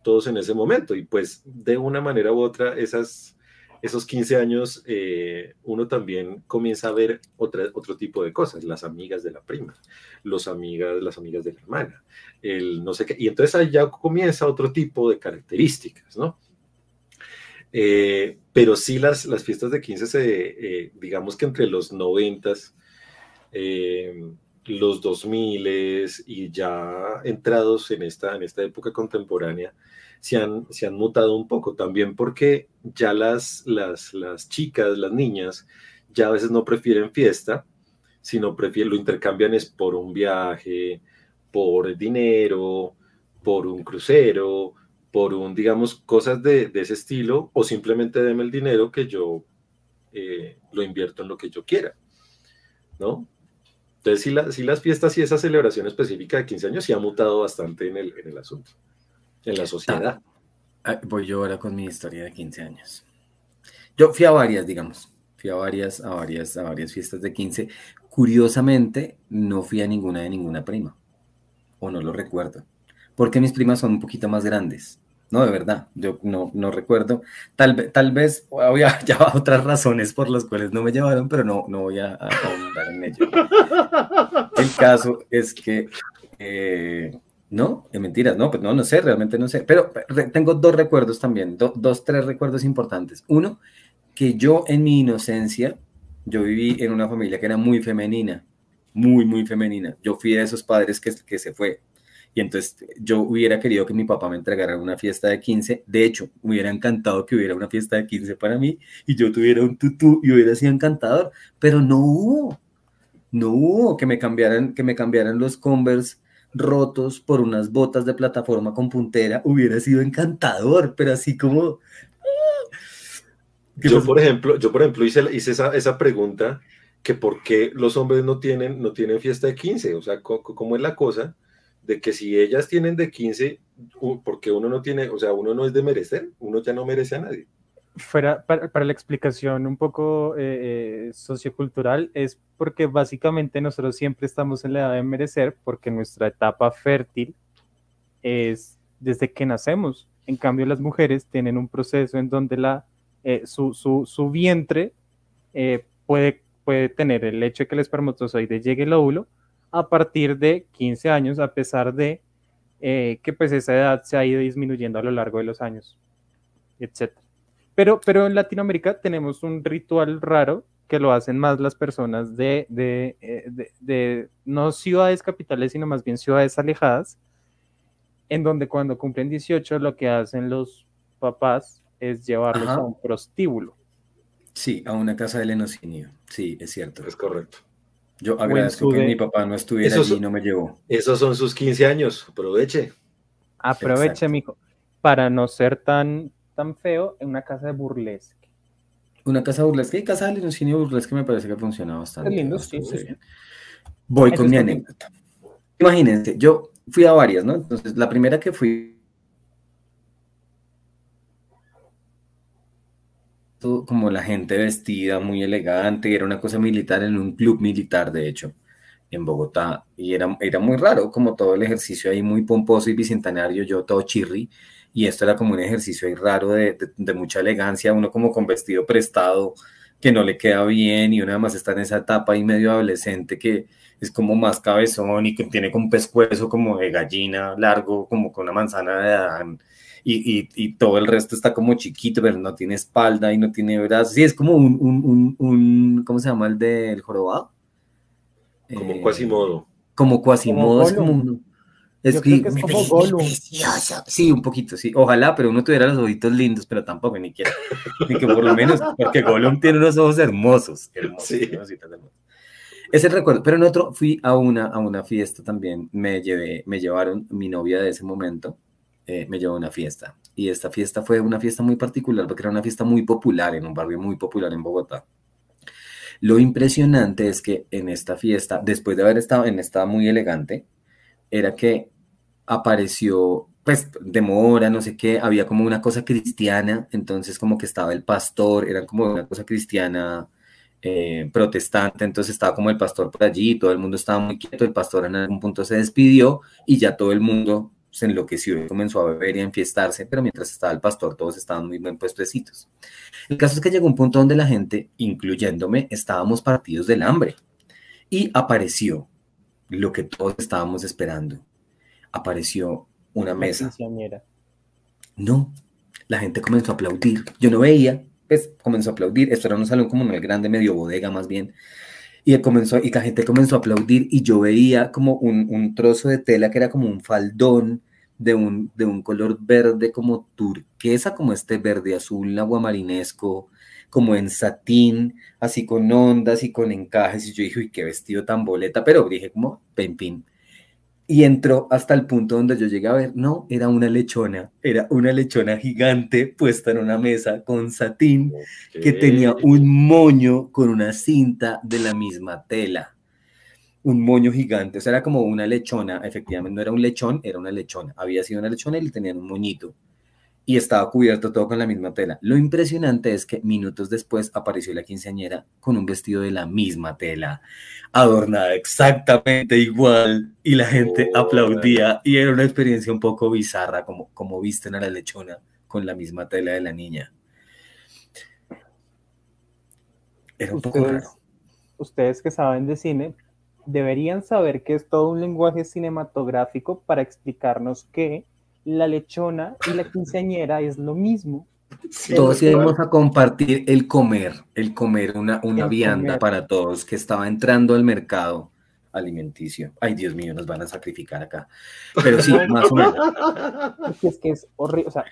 todos en ese momento. Y pues de una manera u otra, esas, esos 15 años, eh, uno también comienza a ver otra, otro tipo de cosas, las amigas de la prima, los amigas, las amigas de la hermana, el no sé qué. Y entonces ahí ya comienza otro tipo de características, ¿no? Eh, pero sí las, las fiestas de 15 se, eh, digamos que entre los 90 los 2000 y ya entrados en esta, en esta época contemporánea, se han, se han mutado un poco también porque ya las, las, las chicas, las niñas, ya a veces no prefieren fiesta, sino prefieren, lo intercambian es por un viaje, por dinero, por un crucero, por un, digamos, cosas de, ese estilo, o simplemente deme el dinero que yo eh, lo invierto en lo que yo quiera, ¿no? Entonces, sí, las fiestas y esa celebración específica de 15 años sí ha mutado bastante en el, en el asunto, en la sociedad. Ah, voy yo ahora con mi historia de 15 años. Yo fui a varias, digamos, fui a varias, a varias, a varias fiestas de 15. Curiosamente, no fui a ninguna de ninguna prima, o no lo recuerdo, porque mis primas son un poquito más grandes. No, de verdad, yo no, no recuerdo. Tal, tal vez había otras razones por las cuales no me llevaron, pero no, no voy a, ahondar en ello. El caso es que, eh, no, de mentiras, no, pues no, no sé, realmente no sé. Pero tengo dos recuerdos también, dos, tres recuerdos importantes. Uno, que yo en mi inocencia, yo viví en una familia que era muy femenina, muy, muy femenina. Yo fui de esos padres que, que se fue y entonces yo hubiera querido que mi papá me entregara una fiesta de 15. De hecho, me hubiera encantado que hubiera una fiesta de 15 para mí y yo tuviera un tutú y hubiera sido encantador, pero no hubo. No hubo que me cambiaran, que me cambiaran los Converse rotos por unas botas de plataforma con puntera. Hubiera sido encantador, pero así como... Yo, por ejemplo, yo, por ejemplo, hice, hice esa, esa pregunta que por qué los hombres no tienen, no tienen fiesta de 15, o sea, ¿cómo es la cosa? de que si ellas tienen de 15, porque uno no tiene, o sea, uno no es de merecer, uno ya no merece a nadie. Fuera, para, la explicación un poco eh, eh, sociocultural, es porque básicamente nosotros siempre estamos en la edad de merecer, porque nuestra etapa fértil es desde que nacemos. En cambio, las mujeres tienen un proceso en donde la, eh, su, su, su, vientre puede, puede tener el hecho de que el espermatozoide llegue al óvulo, a partir de 15 años, a pesar de eh, que pues esa edad se ha ido disminuyendo a lo largo de los años, etc. Pero, pero en Latinoamérica tenemos un ritual raro que lo hacen más las personas de, de, eh, de, no ciudades capitales, sino más bien ciudades alejadas, en donde cuando cumplen 18 lo que hacen los papás es llevarlos a un prostíbulo. Sí, a una casa de lenocinio. Sí, es cierto. Es correcto. Yo agradezco que mi papá no estuviera allí y no me llevó. Esos son sus 15 años, aproveche. Aproveche, mijo, para no ser tan, tan feo en una casa de burlesque. Una casa de burlesque, y casa de cine burlesque me parece que funciona bastante. lindo, sí, Voy con mi anécdota. Imagínense, yo fui a varias, ¿no? Entonces, la primera que fui como la gente vestida muy elegante, era una cosa militar en un club militar, de hecho, en Bogotá, y era, era muy raro, como todo el ejercicio ahí muy pomposo y bicentenario, yo todo chirri, y esto era como un ejercicio ahí raro de, de, mucha elegancia, uno como con vestido prestado que no le queda bien, y uno más está en esa etapa ahí medio adolescente que es como más cabezón y que tiene con pescuezo como de gallina largo, como con una manzana de Adán y, y, todo el resto está como chiquito, pero no tiene espalda y no tiene brazos. Sí, es como un, un, un, ¿cómo se llama el del jorobado? Como eh, Quasimodo. Como Quasimodo, es como Es, que, es como Gollum. Sí, un poquito, sí. Ojalá, pero uno tuviera los ojitos lindos, pero tampoco, ni quiera. Ni que por lo menos, porque Gollum tiene unos ojos hermosos. hermosos sí. Es el recuerdo. Pero en otro fui a una, a una fiesta también. Me, llevé, me llevaron, mi novia de ese momento, eh, me llevó a una fiesta. Y esta fiesta fue una fiesta muy particular, porque era una fiesta muy popular, en un barrio muy popular en Bogotá. Lo impresionante es que en esta fiesta, después de haber estado en estado muy elegante, era que apareció, pues, demora, no sé qué, había como una cosa cristiana, entonces como que estaba el pastor, era como una cosa cristiana eh, protestante, entonces estaba como el pastor por allí, todo el mundo estaba muy quieto, el pastor en algún punto se despidió y ya todo el mundo se enloqueció y comenzó a beber y a enfiestarse, pero mientras estaba el pastor todos estaban muy bien puestecitos. El caso es que llegó un punto donde la gente, incluyéndome, estábamos partidos del hambre y apareció lo que todos estábamos esperando, apareció una mesa. No, la gente comenzó a aplaudir. Yo no veía, pues comenzó a aplaudir. Esto era un salón como el grande, medio bodega más bien. Y, comenzó, y la gente comenzó a aplaudir y yo veía como un, un trozo de tela que era como un faldón de un, de un color verde como turquesa, como este verde azul aguamarinesco, como en satín, así con ondas y con encajes. Y yo dije, uy, qué vestido tan boleta, pero dije como, pin. Y entró hasta el punto donde yo llegué a ver, no, era una lechona, era una lechona gigante puesta en una mesa con satín que tenía un moño con una cinta de la misma tela. Un moño gigante, o sea, era como una lechona, efectivamente no era un lechón, era una lechona. Había sido una lechona y le tenían un moñito y estaba cubierto todo con la misma tela. Lo impresionante es que minutos después apareció la quinceañera con un vestido de la misma tela, adornada exactamente igual y la gente aplaudía y era una experiencia un poco bizarra como, como visten a la lechona con la misma tela de la niña. Era un poco raro. Ustedes que saben de cine deberían saber que es todo un lenguaje cinematográfico para explicarnos que la lechona y la quinceañera es lo mismo. todos íbamos a compartir el comer, el comer, una, una vianda para todos que estaba entrando al mercado alimenticio. Ay, Dios mío, nos van a sacrificar acá. Pero sí, más o menos. Es que es horrible, o sea,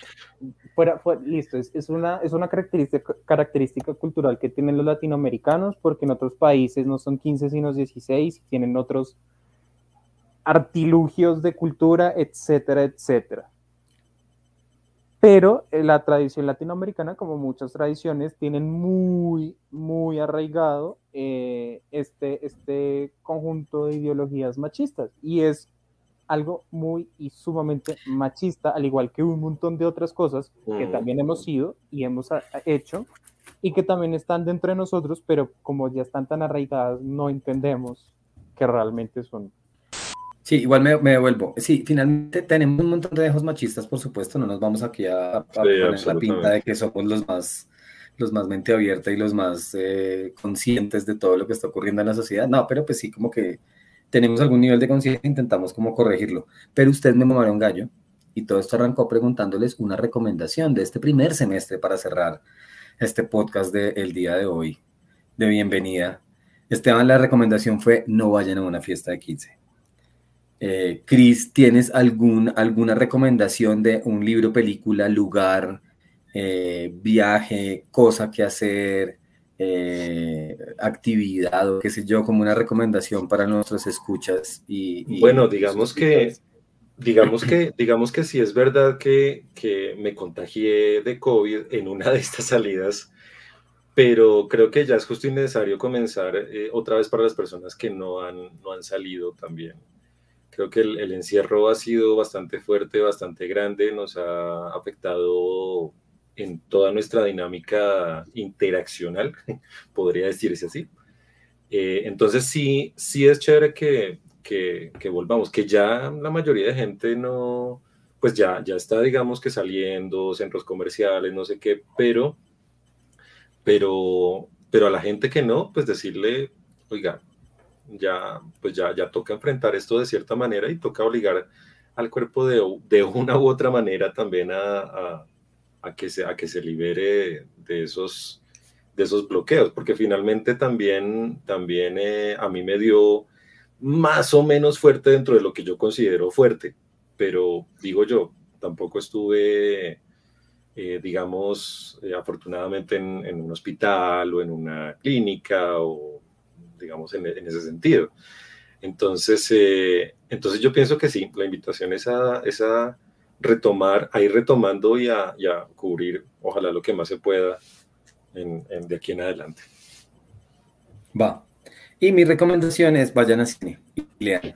fuera, listo, es, es, una, es una característica, característica cultural que tienen los latinoamericanos, porque en otros países no son 15, sino 16, y tienen otros artilugios de cultura, etcétera, etcétera. Pero eh, la tradición latinoamericana, como muchas tradiciones, tienen muy, muy arraigado eh, este, este conjunto de ideologías machistas. Y es algo muy y sumamente machista, al igual que un montón de otras cosas que mm. también hemos sido y hemos hecho y que también están dentro de nosotros, pero como ya están tan arraigadas, no entendemos que realmente son Sí, igual me, me, devuelvo. Sí, finalmente tenemos un montón de dejos machistas, por supuesto, no nos vamos aquí a, poner la pinta de que somos los más, los más mente abierta y los más eh, conscientes de todo lo que está ocurriendo en la sociedad. No, pero pues sí, como que tenemos algún nivel de conciencia e intentamos como corregirlo. Pero usted me un gallo y todo esto arrancó preguntándoles una recomendación de este primer semestre para cerrar este podcast del día de hoy, de bienvenida. Esteban, la recomendación fue no vayan a una fiesta de 15 eh, Cris, ¿tienes algún, alguna recomendación de un libro, película, lugar, eh, viaje, cosa que hacer, eh, actividad o qué sé yo, como una recomendación para nuestros escuchas? Y, bueno, digamos que, digamos que, digamos que sí es verdad que, que me contagié de COVID en una de estas salidas pero creo que ya es justo y necesario comenzar otra vez para las personas que no han, no han salido también. Creo que el, encierro ha sido bastante fuerte, bastante grande, nos ha afectado en toda nuestra dinámica interaccional, podría decirse así. Eh, entonces sí, sí es chévere que, que, que, volvamos, que ya la mayoría de gente no, pues ya, ya está, digamos que saliendo, centros comerciales, no sé qué, pero, pero, pero a la gente que no, pues decirle, oiga, ya, pues ya, ya toca enfrentar esto de cierta manera y toca obligar al cuerpo de, de una u otra manera también a, a, que se, a que se libere de esos, de esos bloqueos, porque finalmente también, también eh, a mí me dio más o menos fuerte dentro de lo que yo considero fuerte. pero digo yo, tampoco estuve, eh, digamos, eh, afortunadamente en, un hospital o en una clínica o, digamos, en, ese sentido. Entonces, entonces yo pienso que sí, la invitación es a, retomar, a ir retomando y a, cubrir, ojalá lo que más se pueda en, de aquí en adelante. Va. Y mi recomendación es vayan a cine y lean.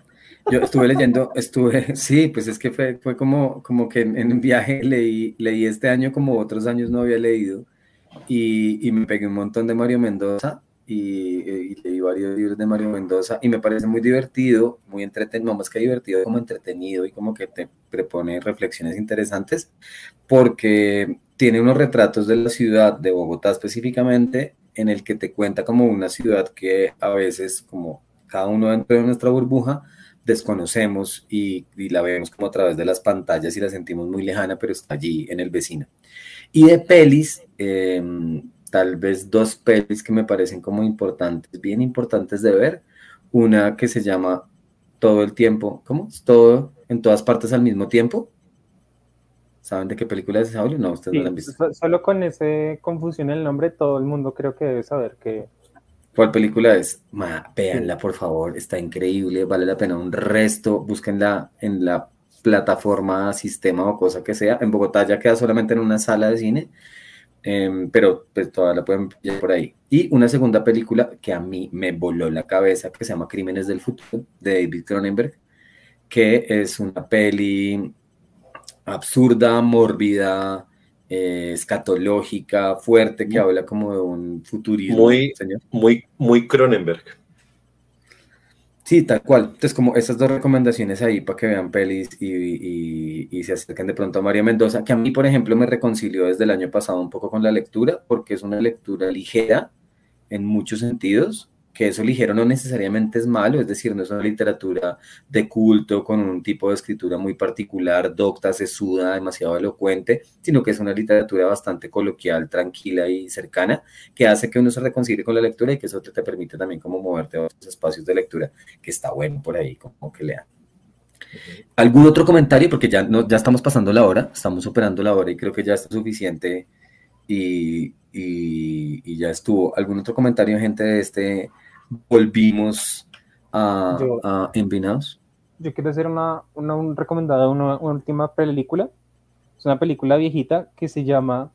Yo estuve leyendo, estuve, sí, pues es que fue, fue como, como que en, un viaje leí, leí este año como otros años no había leído y, y me pegué un montón de Mario Mendoza y, y, leí varios libros de Mario Mendoza y me parece muy divertido, muy entretenido, más que divertido, como entretenido y como que te propone reflexiones interesantes porque tiene unos retratos de la ciudad de Bogotá específicamente en el que te cuenta como una ciudad que a veces como cada uno dentro de nuestra burbuja desconocemos y, la vemos como a través de las pantallas y la sentimos muy lejana, pero está allí en el vecino. Y de pelis, em, tal vez dos pelis que me parecen como importantes, bien importantes de ver. Una que se llama Todo el tiempo, ¿cómo? Todo en todas partes al mismo tiempo. ¿Saben de qué película es esa? No, ustedes no la han visto. Solo con ese confusión el nombre, todo el mundo creo que debe saber que, ¿Cuál película es? Ma, véanla, por favor, está increíble, vale la pena un resto, búsquenla en la plataforma, sistema o cosa que sea. En Bogotá ya queda solamente en una sala de cine, em, pero pues todavía la pueden ver por ahí. Y una segunda película que a mí me voló la cabeza, que se llama Crímenes del Futuro, de David Cronenberg, que es una peli absurda, mórbida, eh, escatológica, fuerte, que habla como de un futurismo. Muy, muy, muy Cronenberg. Sí, tal cual. Entonces, como esas dos recomendaciones ahí para que vean pelis y, y, se acerquen de pronto a María Mendoza, que a mí, por ejemplo, me reconcilió desde el año pasado un poco con la lectura, porque es una lectura ligera en muchos sentidos, que eso ligero no necesariamente es malo, es decir, no es una literatura de culto con un tipo de escritura muy particular, docta, sesuda, demasiado elocuente, sino que es una literatura bastante coloquial, tranquila y cercana, que hace que uno se reconcilie con la lectura y que eso te, te permite también como moverte a otros espacios de lectura, que está bueno por ahí, como que lean. ¿Algún otro comentario? Porque ya, no, ya estamos pasando la hora, estamos superando la hora y creo que ya está suficiente y, y, y ya estuvo. ¿Algún otro comentario, gente, de este volvimos a, a Envinados. Yo quiero hacer una, una, recomendada, una, última película. Es una película viejita que se llama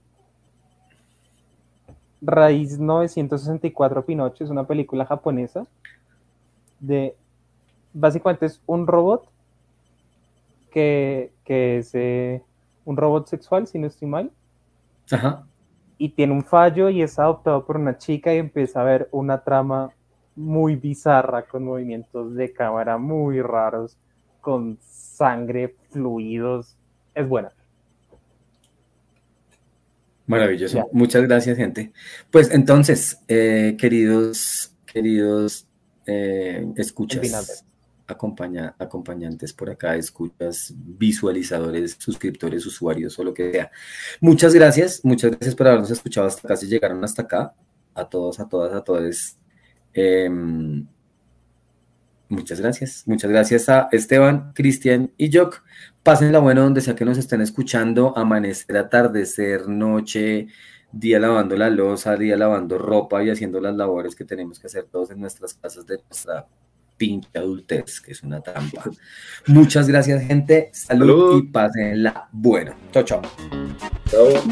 Raíz 964 Pinocho. Es una película japonesa de básicamente es un robot que, que es eh, un robot sexual, si no estoy mal. Y tiene un fallo y es adoptado por una chica y empieza a ver una trama muy bizarra, con movimientos de cámara muy raros, con sangre, fluidos. Es buena. Maravilloso. Muchas gracias, gente. Pues entonces, eh, queridos, queridos eh, escuchas, acompaña, acompañantes por acá, escuchas, visualizadores, suscriptores, usuarios o lo que sea. Muchas gracias, muchas gracias por habernos escuchado hasta acá, si llegaron hasta acá. A todos, a todas, a todos Em, muchas gracias. Muchas gracias a Esteban, Cristian y Jock. Pásenla bueno donde sea que nos estén escuchando. Amanecer, atardecer, noche, día lavando la losa, día lavando ropa y haciendo las labores que tenemos que hacer todos en nuestras casas de nuestra pinche adultez, que es una trampa. Muchas gracias, gente. Salud, y pásenla bueno. Chao, chao. Chao.